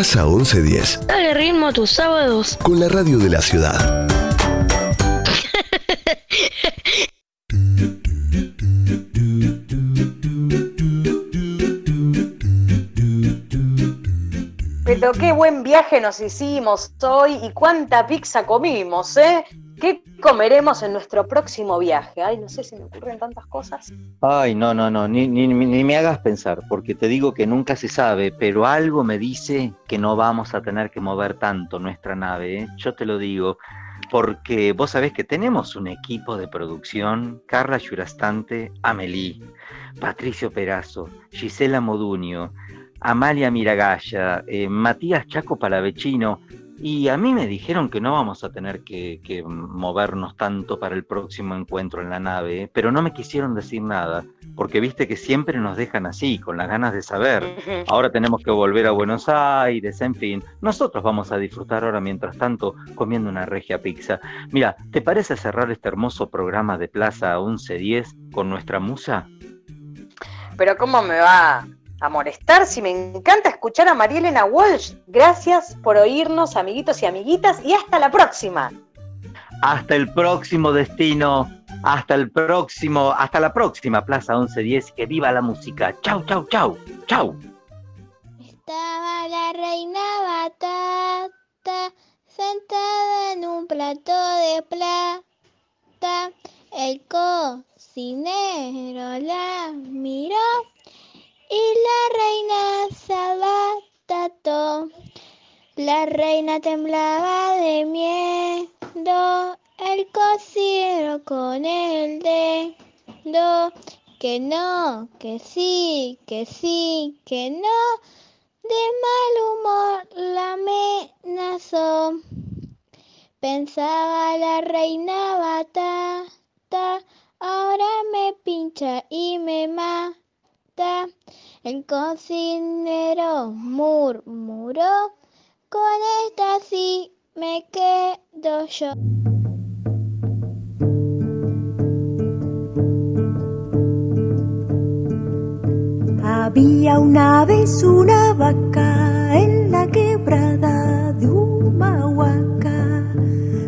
[SPEAKER 1] Plaza 1110,
[SPEAKER 4] Dale ritmo a tus sábados.
[SPEAKER 1] con la radio de la ciudad.
[SPEAKER 3] Pero qué buen viaje nos hicimos hoy y cuánta pizza comimos, ¿eh? ¿Qué comeremos en nuestro próximo viaje? Ay, no sé si me ocurren tantas cosas.
[SPEAKER 2] Ay, no, no, no, ni, ni, ni me hagas pensar, porque te digo que nunca se sabe, pero algo me dice que no vamos a tener que mover tanto nuestra nave, ¿eh? yo te lo digo, porque vos sabés que tenemos un equipo de producción, Carla Yurastante, Amelie, Patricio Perazo, Gisela Modunio, Amalia Miragaya, eh, Matías Chaco Palavecino, y a mí me dijeron que no vamos a tener que, que movernos tanto para el próximo encuentro en la nave, ¿eh? pero no me quisieron decir nada, porque viste que siempre nos dejan así, con las ganas de saber. Ahora tenemos que volver a Buenos Aires, en fin. Nosotros vamos a disfrutar ahora, mientras tanto, comiendo una regia pizza. Mira, ¿te parece cerrar este hermoso programa de Plaza 1110 con nuestra musa?
[SPEAKER 3] Pero ¿cómo me va a molestar si me encanta escuchar a María Elena Walsh? Gracias por oírnos, amiguitos y amiguitas, y hasta la próxima.
[SPEAKER 2] Hasta el próximo destino, hasta el próximo, hasta la próxima Plaza 1110, que viva la música. Chau, chau, chau, chau.
[SPEAKER 7] Estaba la reina batata sentada en un plato de plata. El cocinero la miró y la reina se abatató. La reina temblaba de miedo, el cocinero con el dedo, que no, que sí, que sí, que no, de mal humor la amenazó. Pensaba la reina batata, ahora me pincha y me mata. El cocinero murmuró, con esta sí me quedo yo.
[SPEAKER 24] Había una vez una vaca en la quebrada de Humahuaca.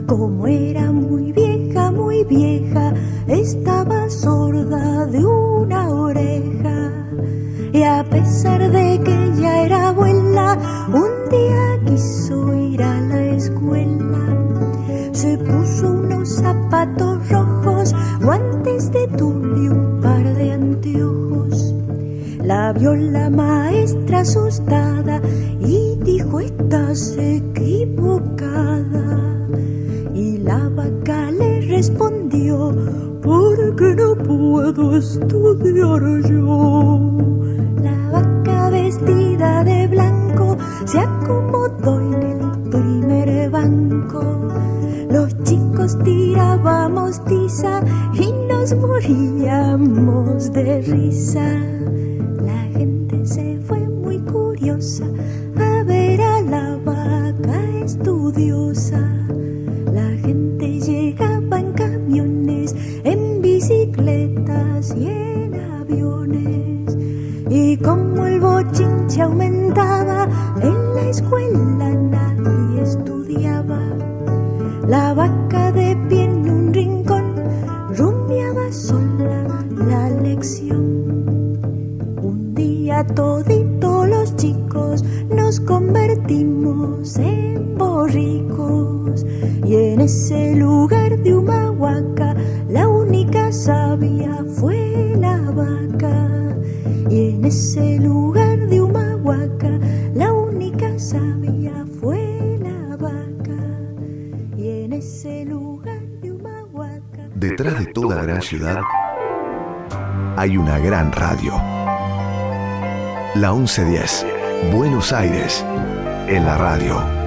[SPEAKER 24] Como era muy vieja, muy vieja, estaba sorda de una oreja. A pesar de que ya era abuela, un día quiso ir a la escuela. Se puso unos zapatos rojos, guantes de tul y un par de anteojos. La vio la maestra asustada y dijo estás equivocada. Y la vaca le respondió porque no puedo estudiar yo. De blanco se acomodó en el primer banco. Los chicos tirábamos tiza y nos moríamos de risa. La gente se fue muy curiosa a ver a la vaca estudiosa. La gente llegaba en camiones, en bicicletas y en escuela nadie estudiaba. La vaca de pie en un rincón rumiaba sola la lección. Un día todito los chicos nos convertimos en borricos y en ese lugar de Humahuaca la única sabia fue la vaca y en ese lugar de Humahuaca la única sabia fue la vaca y en ese lugar de Humahuaca
[SPEAKER 1] Detrás de toda gran ciudad hay una gran radio. La 1110, Buenos Aires, en la radio.